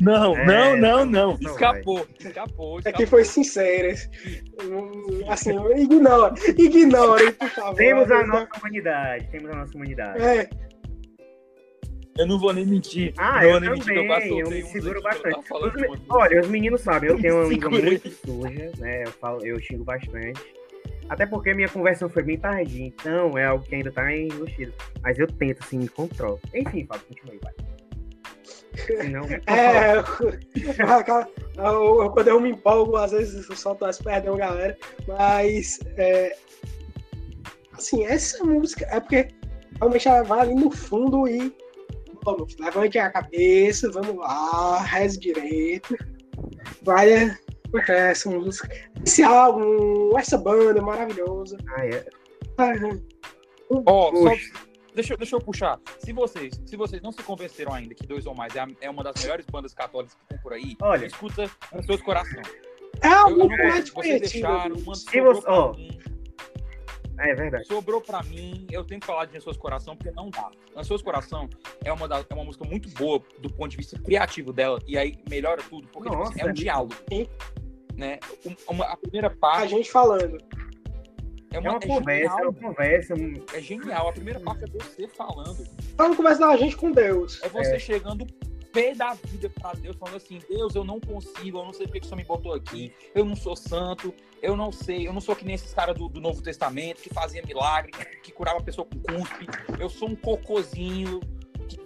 Speaker 3: Não,
Speaker 2: É,
Speaker 3: não, não, não.
Speaker 2: não
Speaker 3: Escapou, escapou.
Speaker 1: Aqui
Speaker 3: escapou.
Speaker 1: foi sincero. Assim, ignora. Ignorem, por favor.
Speaker 2: Temos a nossa humanidade. Temos a nossa humanidade.
Speaker 1: É,
Speaker 3: Eu não vou nem mentir.
Speaker 2: Ah,
Speaker 3: não
Speaker 2: eu
Speaker 3: vou nem mentir, eu
Speaker 2: também, eu me seguro
Speaker 3: eu
Speaker 2: bastante.
Speaker 3: falando
Speaker 2: Os me- Olha, os meninos sabem, eu tenho uma língua muito suja, né? Eu, falo, eu xingo bastante. Até porque minha conversão foi bem tardia, então é algo que ainda tá enrustido. Mas eu tento, assim, me controlo. Enfim, Fábio, continue, vai. Senão,
Speaker 1: é. eu- eu- quando eu me empolgo, às vezes eu solto as pernas, galera. Mas, é, assim, essa música é porque realmente ela vai ali no fundo e. Vamos, levante a cabeça, vamos lá, reze direito. Vai, poxa, essa música, esse álbum, essa banda maravilhosa.
Speaker 2: Ah, é.
Speaker 1: Ah,
Speaker 3: Ó, deixa, eu- deixa eu puxar. Se vocês, se vocês não se convenceram ainda que Dois ou Mais é, a- é uma das melhores bandas católicas que tem por aí,
Speaker 2: Olha.
Speaker 3: escuta com seus corações.
Speaker 1: É algo
Speaker 3: não
Speaker 1: mais
Speaker 3: deixaram, mano,
Speaker 2: Se você- ó.
Speaker 3: mim.
Speaker 2: É verdade.
Speaker 3: Sobrou pra mim, eu tenho que falar de Ansioso Coração, porque não dá. Ansioso Coração é uma, da- é uma música muito boa do ponto de vista criativo dela, e aí melhora tudo, porque tipo assim,
Speaker 2: Nossa,
Speaker 3: é um
Speaker 2: é
Speaker 3: diálogo.
Speaker 1: Sim.
Speaker 3: Né? Um- uma- a primeira
Speaker 1: A
Speaker 3: parte
Speaker 1: gente falando.
Speaker 3: é
Speaker 2: É
Speaker 3: uma,
Speaker 2: uma
Speaker 3: é
Speaker 2: conversa, é
Speaker 3: genial.
Speaker 2: uma conversa.
Speaker 3: É genial. A primeira parte é você falando.
Speaker 1: Vamos conversar a gente com Deus.
Speaker 3: É você chegando pé da vida pra Deus, falando assim, Deus, eu não consigo, eu não sei porque que o Senhor me botou aqui, eu não sou santo, eu não sei, eu não sou que nem esses caras do, do Novo Testamento que fazia milagre, que curava a pessoa com cuspe, eu sou um cocôzinho, que-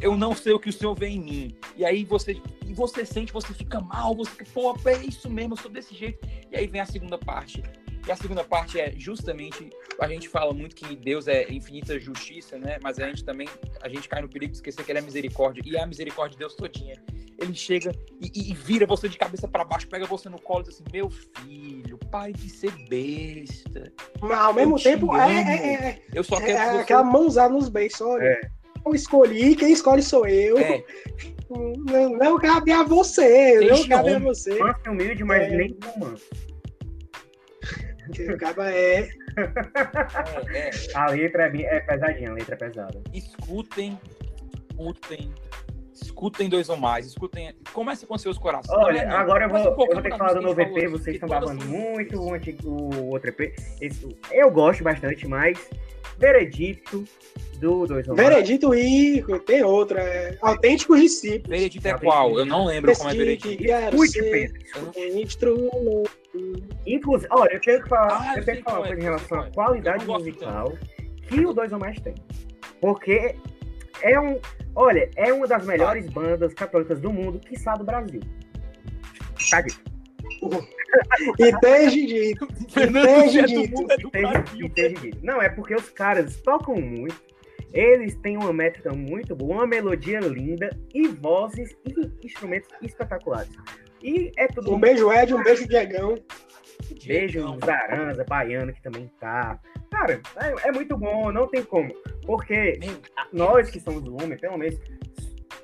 Speaker 3: eu não sei o que o Senhor vê em mim. E aí você, e você sente, você fica mal, você fica, pô, é isso mesmo, eu sou desse jeito. E aí vem a segunda parte. E a segunda parte é justamente, a gente fala muito que Deus é infinita justiça, né? Mas a gente também, a gente cai no perigo de esquecer que ele é misericórdia. E é a misericórdia de Deus todinha. Ele chega e, e- e vira você de cabeça para baixo, pega você no colo e diz assim, meu filho, pare de ser besta.
Speaker 1: Mas ao mesmo
Speaker 3: te
Speaker 1: tempo, é, é, é,
Speaker 3: Eu só
Speaker 1: é
Speaker 3: quero que você...
Speaker 1: aquela mãozada nos beijos. Olha,
Speaker 2: É.
Speaker 1: eu escolhi, quem escolhe sou eu.
Speaker 3: É,
Speaker 1: Não, não cabe a você,
Speaker 3: Tem
Speaker 1: não cabe a você.
Speaker 2: Manso e humilde, mas
Speaker 1: É.
Speaker 2: nem tão
Speaker 1: Acaba é.
Speaker 3: é, é.
Speaker 2: A letra é, bem- é pesadinha, a letra é pesada.
Speaker 3: Escutem, escutem, escutem dois ou mais, escutem. Começa com seus corações.
Speaker 2: Olha, agora eu vou,
Speaker 3: um
Speaker 2: eu vou ter que falar do novo EP,
Speaker 3: falou,
Speaker 2: vocês estão babando muito o, antigo, o outro EP. Esse- eu gosto bastante, mas Veredito do Dois ou Mais.
Speaker 1: Veredito e tem outra. É, Autênticos discípulos.
Speaker 3: Veredito é qual? Eu não lembro como é veredito.
Speaker 2: Escute, Pedro.
Speaker 1: um instrumento.
Speaker 2: Inclusive, olha, eu tenho que falar,
Speaker 3: Ah, eu
Speaker 2: tenho que falar
Speaker 3: é,
Speaker 2: uma coisa em relação à
Speaker 3: qual
Speaker 2: qualidade musical que o Dois ou Mais tem. Porque é um. Olha, é uma das melhores bandas católicas do mundo, quiçá do Brasil. Tá dito.
Speaker 1: Dito.
Speaker 3: Jé do
Speaker 1: dito.
Speaker 3: mundo é do
Speaker 2: Entendi,
Speaker 3: Brasil.
Speaker 2: entendi. Não, é porque os caras tocam muito, eles têm uma métrica muito boa, uma melodia linda e vozes e instrumentos espetaculares. E é tudo
Speaker 1: Um beijo, Ed, um beijo, Diegão.
Speaker 2: Beijo. Zaranza, Baiano, que também tá. Cara, é, é muito bom, não tem como. Porque nós que somos do Lume, pelo menos,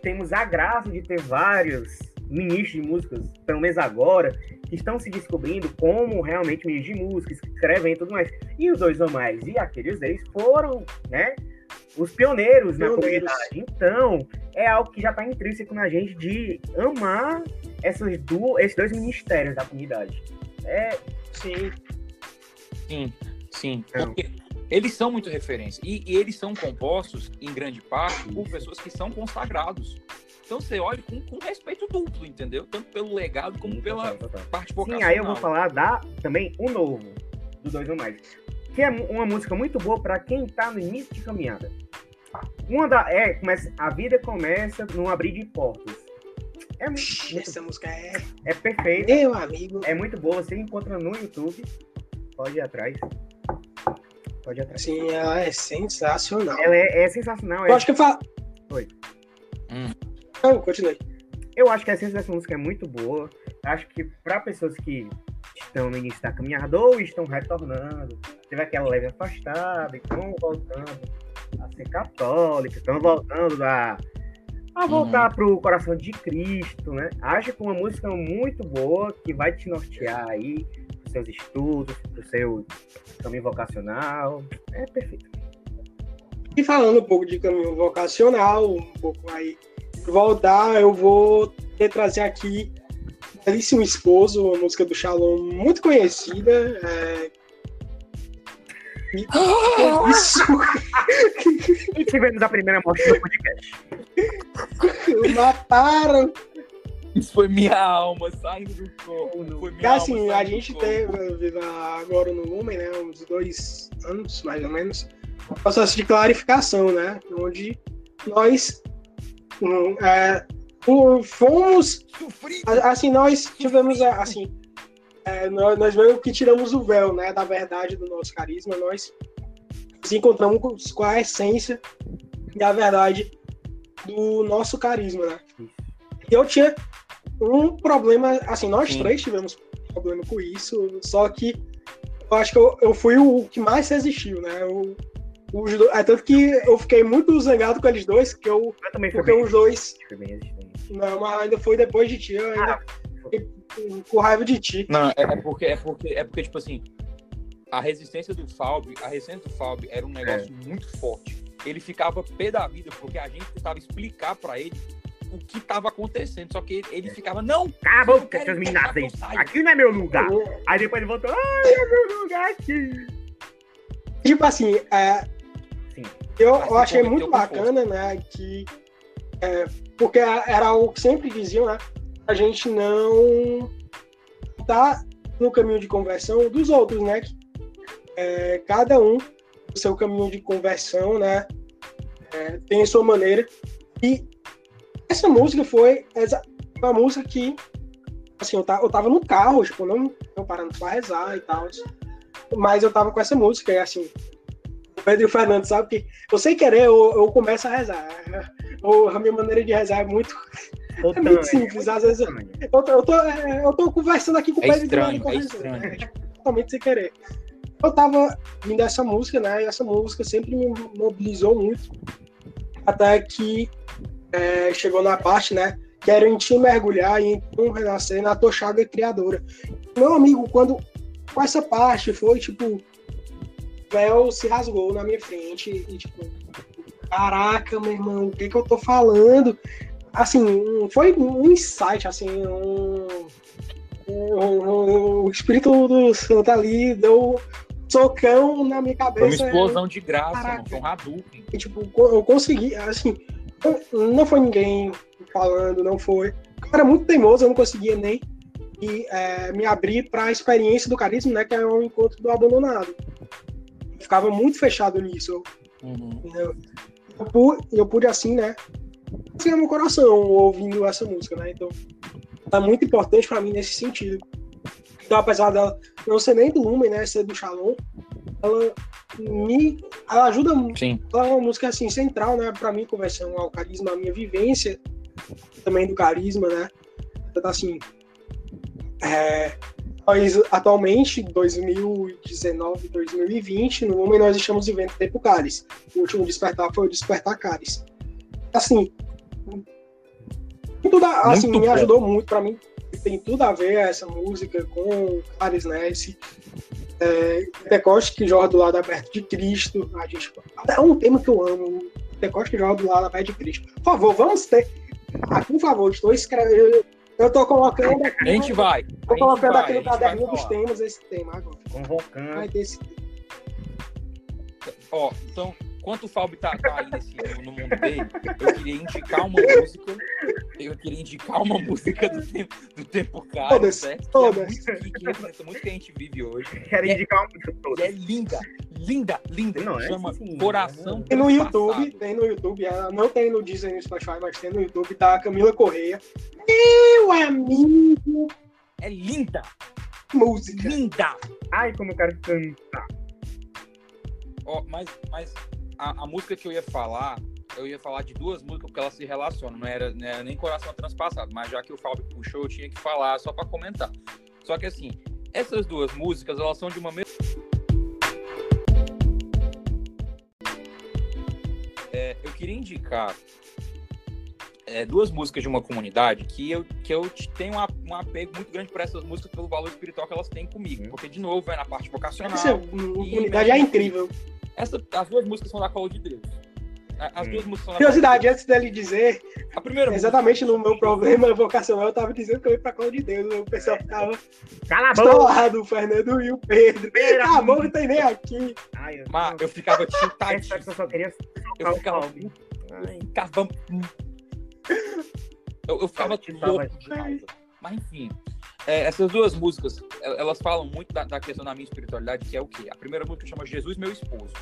Speaker 2: temos a graça de ter vários ministros de músicas, pelo menos agora, que estão se descobrindo como realmente ministros de música, escrevem e tudo mais. E os dois ou mais, e aqueles eles foram, né? Os pioneiros, na
Speaker 1: Pioneiros.
Speaker 2: comunidade. Então, é algo que já está intrínseco na gente de amar essas duas, esses dois ministérios da comunidade. É,
Speaker 1: Sim.
Speaker 3: Sim, sim.
Speaker 2: Então.
Speaker 3: Porque eles são muito referência. E, e eles são compostos, em grande parte, por pessoas que são consagrados. Então você olha com, com respeito duplo, entendeu? Tanto pelo legado como pela
Speaker 2: total, total.
Speaker 3: parte
Speaker 2: Sim,
Speaker 3: vocacional.
Speaker 2: aí eu vou falar da também o novo, do Dois ou Mais. Que é uma música muito boa para quem tá no início de caminhada. Uma da, é, começa, a vida começa num abrir de portas. É muito,
Speaker 1: Essa música é.
Speaker 2: é perfeita,
Speaker 1: Meu amigo.
Speaker 2: é muito boa. Você encontra no YouTube. Pode ir atrás. Pode ir atrás.
Speaker 1: Assim, ela é sensacional.
Speaker 2: Ela é, é sensacional. é-
Speaker 1: Eu acho que eu falo.
Speaker 2: Oi.
Speaker 3: Hum.
Speaker 1: Não, continue.
Speaker 2: Eu acho que a essência dessa música é muito boa. Acho que para pessoas que estão no início da caminhada ou estão retornando, teve aquela leve afastada, estão voltando a ser católicas, estão voltando a, a voltar pro coração de Cristo, né? Acho que uma música muito boa que vai te nortear aí pros seus estudos, pro seu caminho vocacional. É perfeito.
Speaker 1: E falando um pouco de caminho vocacional, um pouco aí voltar, eu vou trazer aqui Belíssimo Esposo, uma música do Shalom muito conhecida. É... Isso!
Speaker 2: E tivemos a primeira morte do podcast.
Speaker 1: Mataram!
Speaker 3: Isso foi minha alma saindo do corpo. Foi minha
Speaker 1: assim,
Speaker 3: alma
Speaker 1: a gente teve agora no Lumen, né? Uns dois anos, mais ou menos, um processo de clarificação, né? Onde nós hum, é, fomos Assim, nós tivemos, a- assim, é, nós, nós meio que tiramos o véu, né, da verdade do nosso carisma, nós nos encontramos com- a essência da verdade do nosso carisma, né. E eu tinha um problema, assim, nós
Speaker 3: Sim.
Speaker 1: três tivemos problema com isso, só que eu acho que eu, eu fui o que mais resistiu, né, eu, os do- é tanto que eu fiquei muito zangado com eles dois, que eu,
Speaker 2: Eu também
Speaker 1: porque
Speaker 2: bem,
Speaker 1: os dois,
Speaker 2: bem resistente.
Speaker 1: não, mas ainda foi depois de ti, eu ainda fiquei com raiva de ti.
Speaker 3: Não, é, é porque, é porque, é porque, tipo assim, a resistência do Falb, a resistência do Falb era um negócio muito forte. Ele ficava pé da vida porque a gente tentava explicar pra ele o que tava acontecendo. Só que ele, ficava, não,
Speaker 2: Cala a
Speaker 3: Eu
Speaker 2: boca,
Speaker 3: quero
Speaker 2: seus
Speaker 3: que
Speaker 2: meninas aí. Aqui não é meu lugar. Aí depois ele voltou, ai, é meu lugar aqui.
Speaker 1: Tipo assim, é,
Speaker 2: Sim.
Speaker 1: eu, eu achei muito
Speaker 3: com
Speaker 1: bacana, né, que é, porque era o que sempre diziam, né, a gente não tá no caminho de conversão dos outros, né, é, cada um o seu caminho de conversão, né, é, tem a sua maneira. E essa música foi exa- uma música que assim, eu, ta- eu tava no carro, tipo, não, não parando pra rezar e tal, mas eu tava com essa música e assim, o Pedro e o Fernando sabe que eu sem querer eu, eu começo a rezar. Eu- a minha maneira de rezar é muito, é muito simples. Às vezes eu, eu, tô, eu, tô, é, eu tô conversando aqui com o
Speaker 3: É
Speaker 1: Pedro
Speaker 3: estranho, é estranho.
Speaker 1: né? Totalmente sem querer. Eu tava vindo essa música, né? E essa música sempre me mobilizou muito. Até que é, chegou na parte, né? Que era em ti mergulhar e então renascer na tua chaga criadora. Meu amigo, quando com essa parte foi tipo o véu se rasgou na minha frente e tipo, caraca, meu irmão, o que que eu tô falando? Assim, foi um insight, assim, um, um- um- o espírito do santo ali deu socão na minha
Speaker 3: foi uma
Speaker 1: cabeça.
Speaker 3: explosão de graça,
Speaker 1: Caraca.
Speaker 3: Foi um Hadouken.
Speaker 1: E, tipo, eu consegui, assim, não- foi ninguém falando, não foi. Eu era muito teimoso, eu não conseguia nem e, é, me abrir para a experiência do carisma, né, que é o encontro do abandonado. Eu ficava muito fechado nisso.
Speaker 3: Uhum.
Speaker 1: Eu, eu, eu pude, assim, né, assim, meu coração ouvindo essa música, né, então é muito importante para mim nesse sentido. Então, apesar dela não ser nem do Lumen, né, ser do Shalom, ela me ela ajuda muito
Speaker 3: Sim.
Speaker 1: ela é uma música assim central, né, para mim conversão ao carisma, a minha vivência também do carisma, né? Então assim, é, nós atualmente 2019, 2020, no momento nós estamos vivendo tempo Cálice. O último despertar foi o despertar Cálice. Assim, tudo a- assim
Speaker 3: Muito
Speaker 1: me
Speaker 3: bom.
Speaker 1: ajudou muito para mim. Tem tudo a ver essa música com né? Esse é, Pentecoste que joga do lado aberto de Cristo. A gente, é um tema que eu amo. Pentecoste que joga do lado aberto de Cristo. Por favor, vamos ter. Ah, por favor, estou escrevendo. Eu estou colocando aqui.
Speaker 3: A gente vai. Gente
Speaker 1: colocando
Speaker 3: vai,
Speaker 1: aqui no caderninho dos temas esse tema agora.
Speaker 2: Convocando.
Speaker 1: Vai ter esse
Speaker 3: Ó, então, enquanto o Fábio tá, tá aí nesse, no, no mundo dele, eu queria indicar uma música. Eu queria indicar uma música do tempo, do tempo caro,
Speaker 1: Todas,
Speaker 3: certo? Que, é
Speaker 1: todas.
Speaker 3: muito, que, muito o que a gente vive hoje.
Speaker 2: Quero
Speaker 3: é-
Speaker 2: indicar uma música toda.
Speaker 3: é linda, linda, linda.
Speaker 2: Não, é
Speaker 3: Chama
Speaker 2: sim,
Speaker 3: Coração
Speaker 1: Tem no YouTube,
Speaker 3: Transpassado.
Speaker 1: tem no YouTube, ela não tem no Disney no Spotify, mas tem no YouTube, tá? Camila Correia. Meu amigo,
Speaker 3: É linda,
Speaker 1: música.
Speaker 3: linda.
Speaker 2: Ai, como eu quero cantar.
Speaker 3: Ó, mas mas a, a música que eu ia falar, eu ia falar de duas músicas porque elas se relacionam. Não era, não era nem Coração Transpassado, mas já que o Fábio puxou, eu tinha que falar só pra comentar. Só que assim, essas duas músicas, elas são de uma mesma. É, eu queria indicar é, duas músicas de uma comunidade que eu, que eu te- tenho uma- um apego muito grande por essas músicas pelo valor espiritual que elas têm comigo.
Speaker 2: Uhum.
Speaker 3: Porque, de novo, é na parte vocacional.
Speaker 1: Essa comunidade é incrível.
Speaker 3: Essa, as duas músicas são da Call de Deus. As
Speaker 2: Hum.
Speaker 3: duas músicas são da
Speaker 1: Curiosidade, antes dele dizer.
Speaker 3: A primeira música-
Speaker 1: exatamente no meu problema vocacional, eu tava dizendo que eu ia pra cola de Deus. O pessoal ficava
Speaker 2: Cala a boca!
Speaker 1: estralado, o Fernando e o Pedro.
Speaker 2: Pera,
Speaker 1: Ah, não tem nem aqui.
Speaker 2: Ai, eu,
Speaker 3: Mas eu ficava tiltadíssimo.
Speaker 2: eu só queria
Speaker 3: Eu
Speaker 2: tocar o
Speaker 3: ficava.
Speaker 2: Ai,
Speaker 3: Eu, eu ficava louco de raiva. Mas enfim. É, essas duas músicas, el- elas falam muito da, da questão da minha espiritualidade, que é o quê? A primeira música chama Jesus, meu esposo.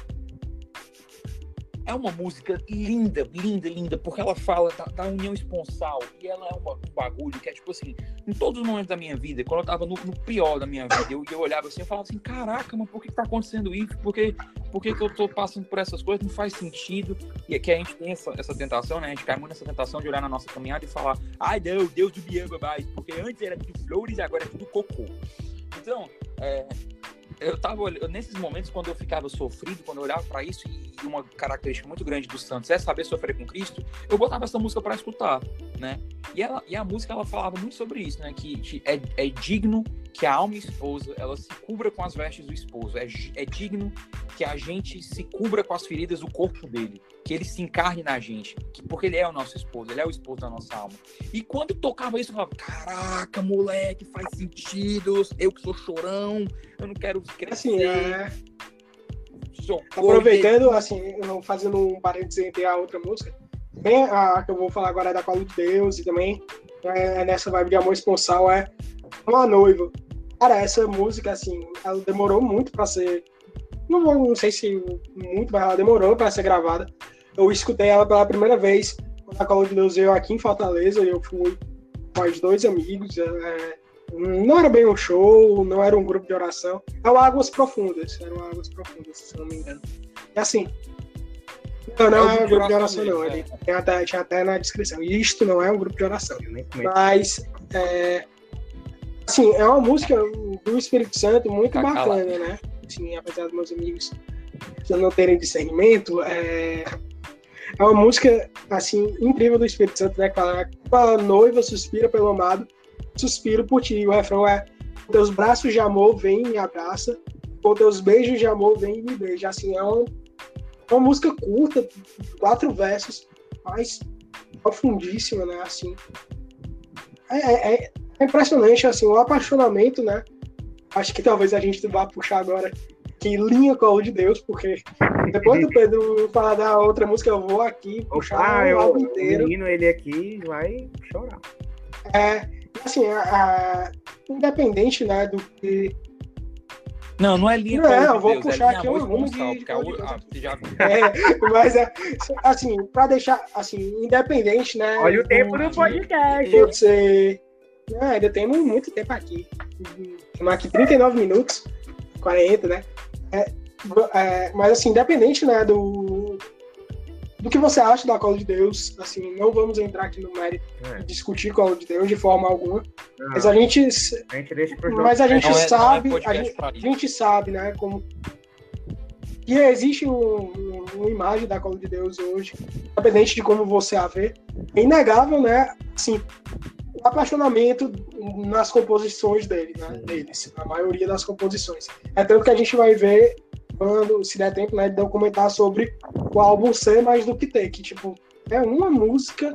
Speaker 3: É uma música linda, linda, linda, porque ela fala da, da união esponsal. E ela é uma- um bagulho que é tipo assim, em todos os momentos da minha vida, quando eu tava no, no pior da minha vida, eu, eu olhava assim e falava assim: caraca, mas por que, que tá acontecendo isso? Por que, por que, que eu tô passando por essas coisas? Não faz sentido. E é que a gente tem essa, essa tentação, né? A gente cai muito nessa tentação de olhar na nossa caminhada e falar: ai, não, Deus do ama mais, porque antes era tudo flores, agora é tudo cocô. Então, é, eu tava nesses momentos quando eu ficava sofrido, quando eu olhava para isso, e uma característica muito grande dos Santos é saber sofrer com Cristo, eu botava essa música para escutar, né? E, ela, e a música ela falava muito sobre isso, né? Que, que é, é digno que a alma esposa ela se cubra com as vestes do esposo, é, é digno que a gente se cubra com as feridas do corpo dele, que ele se encarne na gente, que, porque ele é o nosso esposo, ele é o esposo da nossa alma. E quando tocava isso, eu falava: caraca, moleque, faz sentido, eu que sou chorão, eu não quero crescer.
Speaker 1: Assim, é,
Speaker 3: socorro,
Speaker 1: aproveitando, assim, fazendo um parênteses entre a outra música, bem a que eu vou falar agora é da Cola de Deus e também é nessa vibe de amor esponsal é Uma Noiva. Cara, essa música, assim, ela demorou muito pra ser. Não, vou- não sei se muito, mas ela demorou pra ser gravada. Eu escutei ela pela primeira vez quando a Cola de Deus veio aqui em Fortaleza e eu fui com os dois amigos. é, não era bem um show, não era um grupo de oração. Eram Águas Profundas. Eram Águas Profundas, se não me engano. E assim. Não, não
Speaker 3: É
Speaker 1: é
Speaker 3: um
Speaker 1: um grupo de oração, não.
Speaker 3: né?
Speaker 1: Ele tem até, tinha até na descrição. Isto não é um grupo de oração.
Speaker 2: Eu comecei.
Speaker 1: Mas, é, assim, é uma música do Espírito Santo muito
Speaker 3: calado.
Speaker 1: bacana, né? Assim, apesar dos meus amigos não terem discernimento, é, é uma música, assim, incrível do Espírito Santo, né? Fala, a noiva suspira pelo amado, suspiro por ti. O refrão é, teus braços de amor vem e me abraça, com teus beijos de amor vem e me beija. Assim, é uma, é uma música curta, quatro versos, mas profundíssima, né? Assim, é, é- é impressionante, assim, o apaixonamento, né? Acho que talvez a gente vá puxar agora que linha colo de Deus, porque depois do Pedro falar da outra música, eu vou aqui puxar
Speaker 2: Ah,
Speaker 1: o
Speaker 2: eu,
Speaker 1: álbum
Speaker 2: o
Speaker 1: inteiro.
Speaker 2: menino, ele aqui vai chorar.
Speaker 1: É, assim, a- a- independente, né, do que
Speaker 3: Não, não é linha
Speaker 1: Não,
Speaker 3: Call
Speaker 1: eu vou
Speaker 3: Deus,
Speaker 1: puxar
Speaker 3: é
Speaker 1: aqui um rumo de-
Speaker 3: o- ah, já
Speaker 1: É, mas é, assim, pra deixar, assim, independente, né?
Speaker 2: Olha o tempo do podcast.
Speaker 1: de Você... É, ainda temos muito tempo aqui. Temos aqui 39 minutos, 40, né? É, é, mas, assim, independente, né, do, do que você acha da Cola de Deus, assim, não vamos entrar aqui no mérito
Speaker 2: É,
Speaker 1: de discutir Cola de Deus de forma alguma,
Speaker 2: não,
Speaker 1: mas a gente,
Speaker 2: a gente deixa pro jogo.
Speaker 1: mas a gente
Speaker 3: Não é- não é
Speaker 1: sabe, a gente, a gente sabe, né, como que existe um, um- uma imagem da Cola de Deus hoje, independente de como você a vê, é inegável, né, assim, apaixonamento nas composições dele, né, deles, a maioria das composições. É tanto que a gente vai ver, quando, se der tempo, né, de eu comentar sobre o álbum ser mais do que ter, que, tipo, é uma música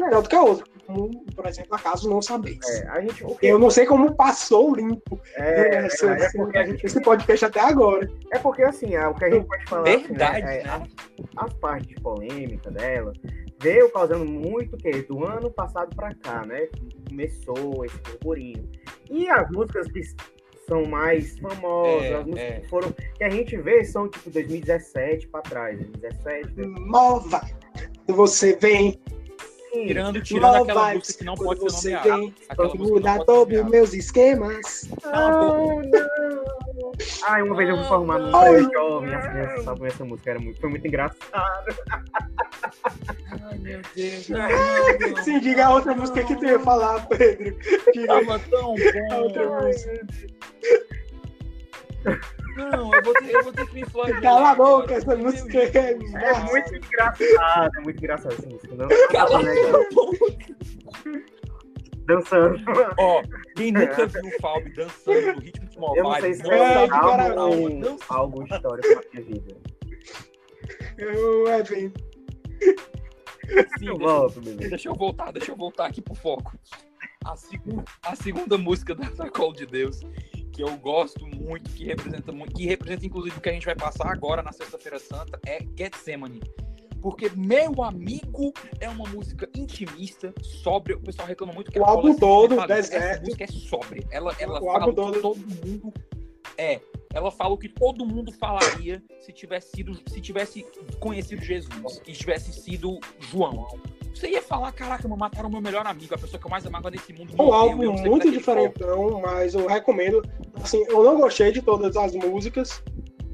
Speaker 1: melhor do que a outra. como, por exemplo, acaso não sabeis.
Speaker 2: É, a gente,
Speaker 1: Eu não sei como passou limpo
Speaker 2: é,
Speaker 1: essa-
Speaker 2: verdade, é porque a gente
Speaker 1: esse podcast até agora.
Speaker 2: É porque, assim, é, o que a gente pode falar assim,
Speaker 3: Verdade,
Speaker 2: é, é,
Speaker 3: né?
Speaker 2: as, as partes de polêmica dela veio causando muito o quê? Do ano passado pra cá, né? Começou esse burburinho. E as músicas que são mais famosas,
Speaker 3: É,
Speaker 2: as músicas
Speaker 3: é.
Speaker 2: que foram. que a gente vê são tipo 2017 pra trás. 2017, né?
Speaker 1: Nova. Você vem,
Speaker 2: Sim,
Speaker 3: Tirando, tirando
Speaker 1: Love
Speaker 3: aquela
Speaker 1: vibes,
Speaker 3: música que não pode ser
Speaker 1: você
Speaker 3: nomeada.
Speaker 1: vem,
Speaker 3: Aquela
Speaker 1: pode
Speaker 3: que
Speaker 1: mudar todos os meus esquemas.
Speaker 2: Não, não. Ai, uma vez eu fui formar num
Speaker 3: Não,
Speaker 2: colégio jovem, as crianças estavam essa música, era muito, foi muito engraçado.
Speaker 3: Ai, meu Deus. Não.
Speaker 1: Sim, diga a outra música que tu ia falar, Pedro. Diga
Speaker 3: Tava tão
Speaker 1: a outra
Speaker 3: bom.
Speaker 1: música.
Speaker 3: Não, eu vou ter, eu vou ter que me flagelar.
Speaker 1: Cala a boca, essa música é
Speaker 2: É muito engraçado, é muito engraçado essa música, não?
Speaker 3: Cala a boca.
Speaker 2: Dançando.
Speaker 3: Ó, quem nunca viu o Fábio dançando no ritmo de
Speaker 2: Eu não sei se
Speaker 1: É,
Speaker 2: é
Speaker 1: de cara-
Speaker 2: algo,
Speaker 3: não.
Speaker 2: algo histórico na minha vida.
Speaker 1: Eu, Evan,
Speaker 3: Sim,
Speaker 2: Eu
Speaker 3: deixa,
Speaker 2: volto, beleza.
Speaker 3: deixa eu voltar, deixa eu voltar aqui pro foco. A, segu- a segunda música da, da Call de Deus, que eu gosto muito, que representa muito, que representa inclusive o que a gente vai passar agora na Sexta-feira Santa, é Getsemane. Porque, meu amigo, é uma música intimista, sóbria. O pessoal reclama muito que
Speaker 1: O álbum
Speaker 3: fala
Speaker 1: todo.
Speaker 3: Essa
Speaker 1: deserto.
Speaker 3: música é sóbria. Ela, ela
Speaker 1: O
Speaker 3: fala
Speaker 1: todo.
Speaker 3: todo mundo é. Ela fala o que todo mundo falaria se tivesse sido, se tivesse conhecido Jesus e tivesse sido João. Você ia falar, caraca, mano, mataram meu melhor amigo, a pessoa que eu mais amava nesse mundo.
Speaker 1: É um álbum
Speaker 3: eu
Speaker 1: muito diferentão, mas eu recomendo. Assim, eu não gostei de todas as músicas,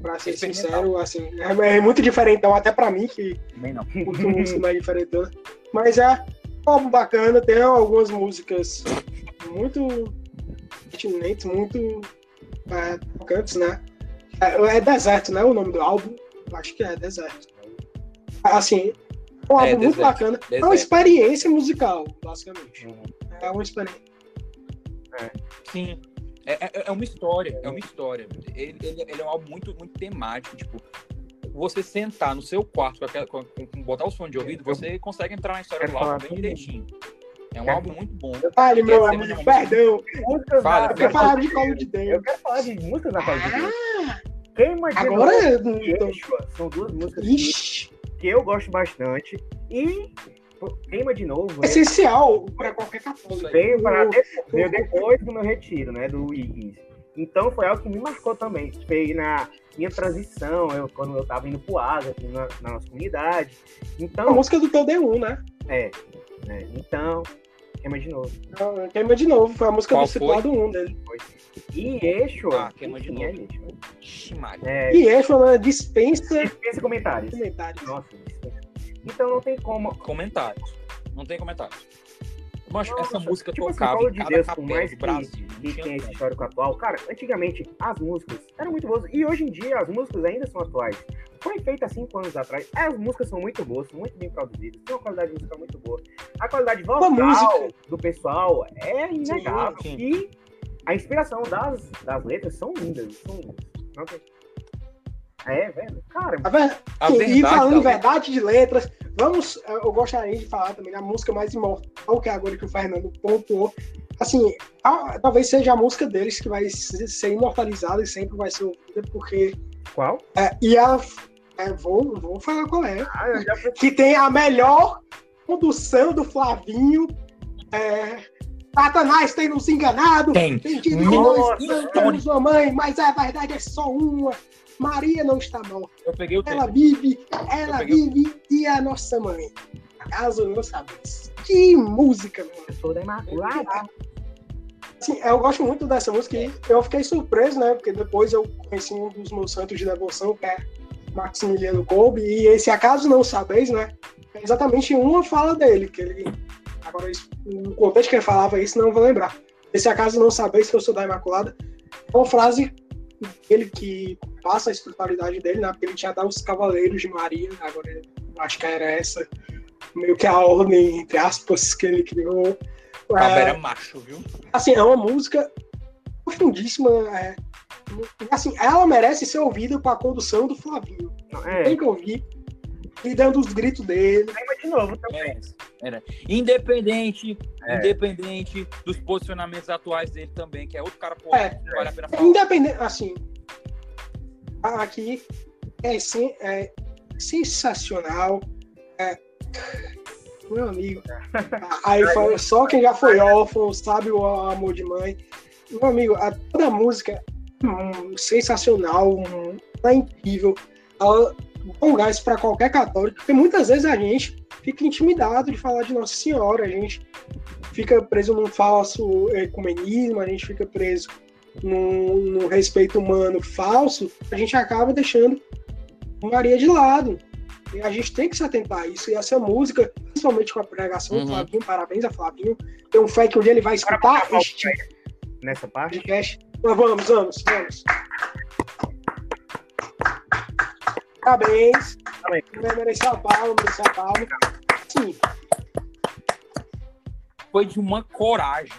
Speaker 1: pra ser
Speaker 3: Experimental.
Speaker 1: sincero, assim, é, é muito diferentão, até pra mim, que
Speaker 3: não.
Speaker 1: curto música mais diferentona. Mas é um álbum bacana, tem algumas músicas muito pertinentes, muito é, tocantes, né? É, é Deserto, né? O nome do álbum. Acho que é Deserto. Assim, é um
Speaker 3: É,
Speaker 1: álbum muito
Speaker 3: Deserto,
Speaker 1: bacana. É uma
Speaker 3: Deserto.
Speaker 1: experiência musical, basicamente. É uma experiência.
Speaker 3: Sim. É, é, é uma história, é uma história. Ele, ele, ele é um álbum muito, muito temático, tipo, você sentar no seu quarto com, aquela, com, com- botar os fones de ouvido, você consegue entrar na história do álbum bem direitinho. É um álbum muito bom.
Speaker 1: Fale, meu amigo, perdão.
Speaker 2: Músicas
Speaker 3: Fala,
Speaker 1: Eu quero
Speaker 3: fala.
Speaker 1: falar de Colo de
Speaker 2: Eu
Speaker 1: Deus.
Speaker 2: quero falar de músicas da Call de Deus. Queima de
Speaker 1: Agora
Speaker 2: e. Yeshua são duas músicas que,
Speaker 1: Ixi,
Speaker 2: que eu gosto bastante. E Queima de Novo
Speaker 1: é essencial pra qualquer católico.
Speaker 2: veio, para
Speaker 1: Eu-
Speaker 2: depois, veio depois do meu retiro, né? Do Ignis. Então foi algo que me marcou também. Foi na minha transição, eu, quando eu tava indo pro ASA, aqui na, na nossa comunidade.
Speaker 1: A
Speaker 2: Então,
Speaker 1: música do teu D1, né?
Speaker 2: é. né, Então, queima de novo.
Speaker 1: Então, Queima de novo, foi a música
Speaker 3: Qual
Speaker 1: do citado 1 dele.
Speaker 2: E Yeshua.
Speaker 3: Ah, Queima de Novo.
Speaker 2: é.
Speaker 3: Ximaria.
Speaker 2: É,
Speaker 1: E essa né, dispensa
Speaker 2: dispensa comentários.
Speaker 1: comentários.
Speaker 2: Nossa, dispensa. Então não tem como.
Speaker 3: Comentários. Não tem comentários. Mas
Speaker 2: Nossa,
Speaker 3: essa música
Speaker 2: tipo assim,
Speaker 3: tocava
Speaker 2: Paulo
Speaker 3: em
Speaker 2: de
Speaker 3: cada
Speaker 2: Deus, por
Speaker 3: capela
Speaker 2: mais
Speaker 3: do
Speaker 2: que-
Speaker 3: Brasil.
Speaker 2: Que
Speaker 3: tinha
Speaker 2: tem esse histórico atual. Cara, antigamente as músicas eram muito boas. E hoje em dia as músicas ainda são atuais. Foi feita há cinco anos atrás. As músicas são muito boas, são muito bem produzidas, tem uma qualidade musical muito boa. A qualidade vocal
Speaker 1: música.
Speaker 2: do pessoal é inegável.
Speaker 3: sim.
Speaker 2: E a inspiração das, das letras são lindas. São lindas. Não tem- É, velho. Cara,
Speaker 1: A ver-
Speaker 3: A
Speaker 1: Sim,
Speaker 3: verdade
Speaker 1: e falando em verdade de letras, vamos. Eu gostaria de falar também da música mais imortal, que é agora que o Fernando pontuou. Assim, a- talvez seja a música deles que vai se- ser imortalizada e sempre vai ser ouvida, porque.
Speaker 2: qual?
Speaker 1: é, e a. é, vou, vou falar qual é.
Speaker 2: Ah, já
Speaker 1: Que tem a melhor condução do Flavinho. É, Satanás tem nos enganado.
Speaker 3: Tem.
Speaker 1: Tem dito que nós não temos uma mãe, mas a verdade é só uma. Maria não está morta.
Speaker 3: Eu peguei o
Speaker 1: Ela
Speaker 3: tempo.
Speaker 1: vive, ela
Speaker 3: Eu peguei-
Speaker 1: vive e é a nossa mãe. Acaso não sabeis. Que música, meu
Speaker 2: eu sou da Imaculada.
Speaker 1: Assim, eu gosto muito dessa música e eu fiquei surpreso, né? Porque depois eu conheci um dos meus santos de devoção, que é Maximiliano Kolbe, e esse Acaso Não Sabeis, né? É exatamente uma fala dele, que ele. Agora, isso- o contexto que ele falava isso, não vou lembrar. Esse Acaso Não Sabeis que eu sou da Imaculada, é uma frase dele que passa a espiritualidade dele, né? Porque ele tinha dado os Cavaleiros de Maria, agora eu acho que era essa, meio que a ordem, entre aspas, que ele criou.
Speaker 3: O
Speaker 1: É,
Speaker 3: era macho, viu?
Speaker 1: assim, é uma música profundíssima. É, assim, ela merece ser ouvida com a condução do Flavinho.
Speaker 2: É,
Speaker 1: Tem que ouvir. E dando os gritos dele.
Speaker 2: Queima de novo também.
Speaker 3: É. Era. Independente,
Speaker 2: É.
Speaker 3: independente dos posicionamentos atuais dele também, que é outro cara pô,
Speaker 1: É.
Speaker 3: vale a pena falar.
Speaker 1: Independente, assim, aqui é, sen- é sensacional. É, meu amigo. Aí foi, só quem já foi órfão sabe o amor de mãe. Meu amigo, a, toda a música hum, sensacional, hum, é incrível. Ela dá um gás para qualquer católico, porque muitas vezes a gente fica intimidado de falar de Nossa Senhora, a gente fica preso num falso ecumenismo, a gente fica preso num, num respeito humano falso, a gente acaba deixando Maria de lado. E a gente tem que se atentar a isso. E essa música, principalmente com a pregação
Speaker 3: Uhum.
Speaker 1: do Flavinho, parabéns a Flavinho. Tenho fé que um dia ele vai escutar este
Speaker 2: Nessa parte.
Speaker 1: Mas vamos, vamos, vamos. Parabéns.
Speaker 2: Parabéns.
Speaker 1: Mereceu a palma, mereceu a palma. Sim,
Speaker 3: Foi de uma coragem.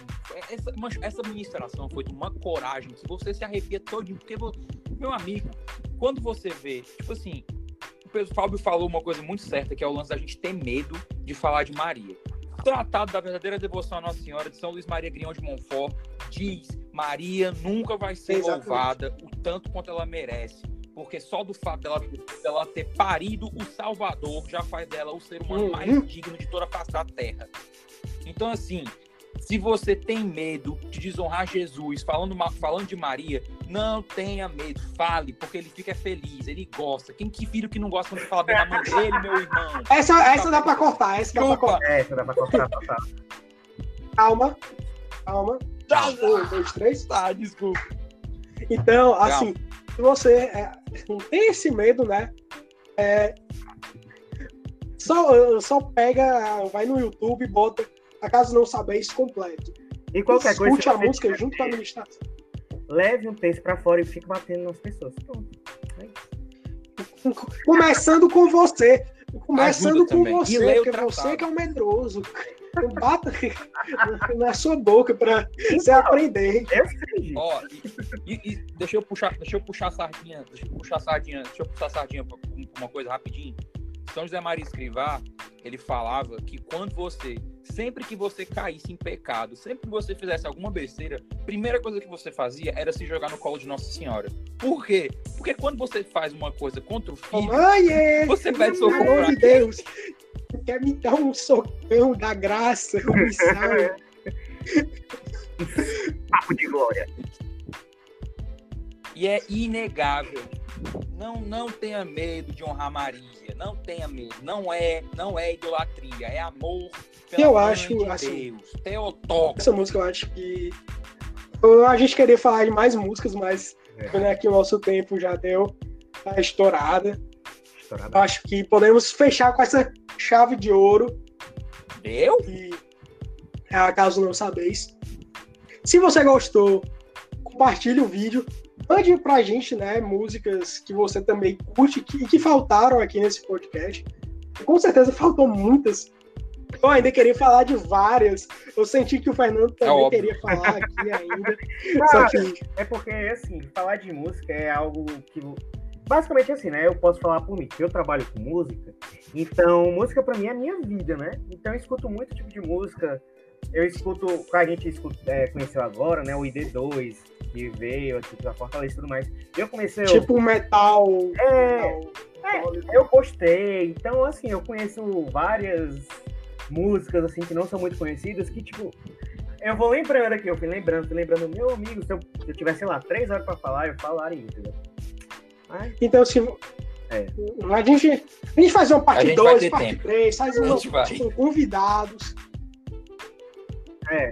Speaker 3: Essa, essa ministração foi de uma coragem que você se arrepia todinho. Porque, meu amigo, quando você vê, tipo assim, o Fábio falou uma coisa muito certa, que é o lance da gente ter medo de falar de Maria. O Tratado da Verdadeira Devoção à Nossa Senhora de São Luís Maria Grião de Montfort diz Maria nunca vai ser
Speaker 1: Exatamente.
Speaker 3: louvada o tanto quanto ela merece. Porque só do fato dela, dela ter parido o Salvador já faz dela o ser humano
Speaker 1: Uhum.
Speaker 3: mais digno de toda a face da terra. Então, assim, se você tem medo de desonrar Jesus falando, falando de Maria, não tenha medo, fale, porque ele fica feliz, ele gosta. Quem que filho que não gosta quando você fala bem da mãe dele, meu irmão?
Speaker 1: essa, essa dá pra cortar, essa dá pra cortar.
Speaker 2: É, essa dá pra cortar, total.
Speaker 1: Calma, calma. Um, dois, três.
Speaker 3: Tá, desculpa.
Speaker 1: Então, assim, se você é, não tem esse medo, né? é, só, só pega, vai no YouTube e bota Acaso Não Sabeis completo.
Speaker 2: E qualquer coisa.
Speaker 1: Escute a música junto com a ministração.
Speaker 2: Leve um texto pra fora e fique batendo nas pessoas. Pronto. É isso.
Speaker 1: Começando com você. Começando
Speaker 3: Ajuda
Speaker 1: com
Speaker 3: também. E
Speaker 1: você, porque você que é o medroso. Bata na sua boca pra você
Speaker 2: Então,
Speaker 1: aprender.
Speaker 2: Eu sei.
Speaker 3: Ó, e, e- e deixa eu puxar, deixa eu puxar a sardinha, deixa eu puxar a sardinha, deixa eu puxar a sardinha pra uma coisa rapidinho. São José Maria Escrivá, ele falava que quando você, sempre que você caísse em pecado, sempre que você fizesse alguma besteira, a primeira coisa que você fazia era se jogar no colo de Nossa Senhora. Por quê? Porque quando você faz uma coisa contra o filho,
Speaker 1: Mãe, é,
Speaker 3: você pede
Speaker 1: pelo
Speaker 3: socorro
Speaker 1: amor
Speaker 3: pra
Speaker 1: de Deus. Quer me dar um socão da graça, me salve.
Speaker 2: Papo de glória.
Speaker 3: E é inegável. Não, não tenha medo de honrar Maria. Não tenha medo. Não é, não é idolatria. É amor pela
Speaker 1: Eu acho,
Speaker 3: de
Speaker 1: assim,
Speaker 3: Deus.
Speaker 1: Essa música eu acho que. A gente queria falar de mais músicas, mas
Speaker 2: É.
Speaker 1: né, que o nosso tempo já deu a estourada.
Speaker 2: Estourada.
Speaker 1: Eu acho que podemos fechar com essa chave de ouro.
Speaker 3: Deu?
Speaker 1: E é, caso não sabeis. Se você gostou, compartilhe o vídeo. Mande pra gente, né, músicas que você também curte que- e que faltaram aqui nesse podcast. Com certeza faltou muitas. Eu ainda queria falar de várias. Eu senti que o Fernando também
Speaker 3: óbvio.
Speaker 1: queria falar aqui ainda. Só que
Speaker 2: É porque, assim, falar de música é algo que. Basicamente assim, né? Eu posso falar por mim, que eu trabalho com música, então música pra mim é a minha vida, né? Então eu escuto muito tipo de música. Eu escuto, que a gente escuta, é, conheceu agora, né? O ID2, que veio aqui pra Fortaleza e tudo mais. Eu comecei. eu-
Speaker 1: tipo metal.
Speaker 2: é,
Speaker 1: metal
Speaker 2: eu gostei. Então, assim, eu conheço várias músicas, assim, que não são muito conhecidas, que, tipo, eu vou lembrando aqui, eu fui lembrando, fui lembrando, meu amigo, se eu, se eu tivesse, sei lá, três horas pra falar, eu falaria, entendeu? Mas,
Speaker 1: Então, se.
Speaker 2: É.
Speaker 1: A, gente, a gente faz uma parte
Speaker 3: gente vai
Speaker 1: 2,
Speaker 3: ter
Speaker 1: parte
Speaker 3: tempo.
Speaker 1: 3, faz
Speaker 3: A
Speaker 1: uma com convidados.
Speaker 2: É,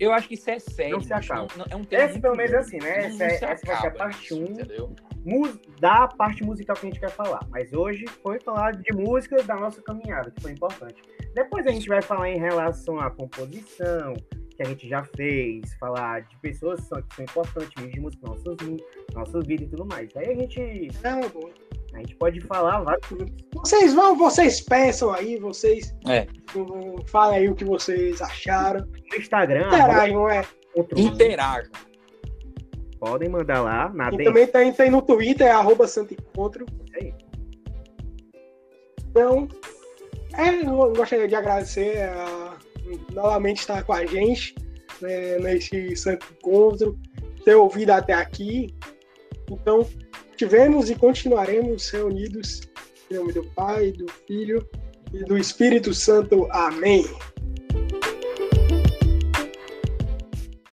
Speaker 3: Eu acho que isso é sério.
Speaker 2: Não se acaba.
Speaker 3: não- é um tema
Speaker 2: Esse,
Speaker 3: muito
Speaker 2: pelo menos, é assim, né?
Speaker 3: Não-
Speaker 2: Essa
Speaker 3: não
Speaker 2: é- essa vai ser a parte
Speaker 3: nisso,
Speaker 2: um.
Speaker 3: Entendeu?
Speaker 2: mus- da parte musical que a gente quer falar. Mas hoje foi falar de música da nossa caminhada, que foi importante. Depois a gente vai falar em relação à composição, que a gente já fez, falar de pessoas que são, que são importantes de música, nossas, nossas vidas e tudo mais. Aí a gente,
Speaker 1: Não.
Speaker 2: A gente pode falar vários.
Speaker 1: Vocês vão, vocês peçam aí, vocês
Speaker 3: É.
Speaker 1: falem aí o que vocês acharam.
Speaker 2: No Instagram,
Speaker 1: Interajam, é.
Speaker 2: outro,
Speaker 3: Interajam.
Speaker 2: podem mandar lá na
Speaker 1: E também tem, tem no Twitter, é arroba Santo Encontro.
Speaker 2: aí.
Speaker 1: Então, É, eu gostaria de agradecer a, novamente estar com a gente né, nesse santo encontro, ter ouvido até aqui. Então, tivemos e continuaremos reunidos em nome do Pai, do Filho e do Espírito Santo. Amém.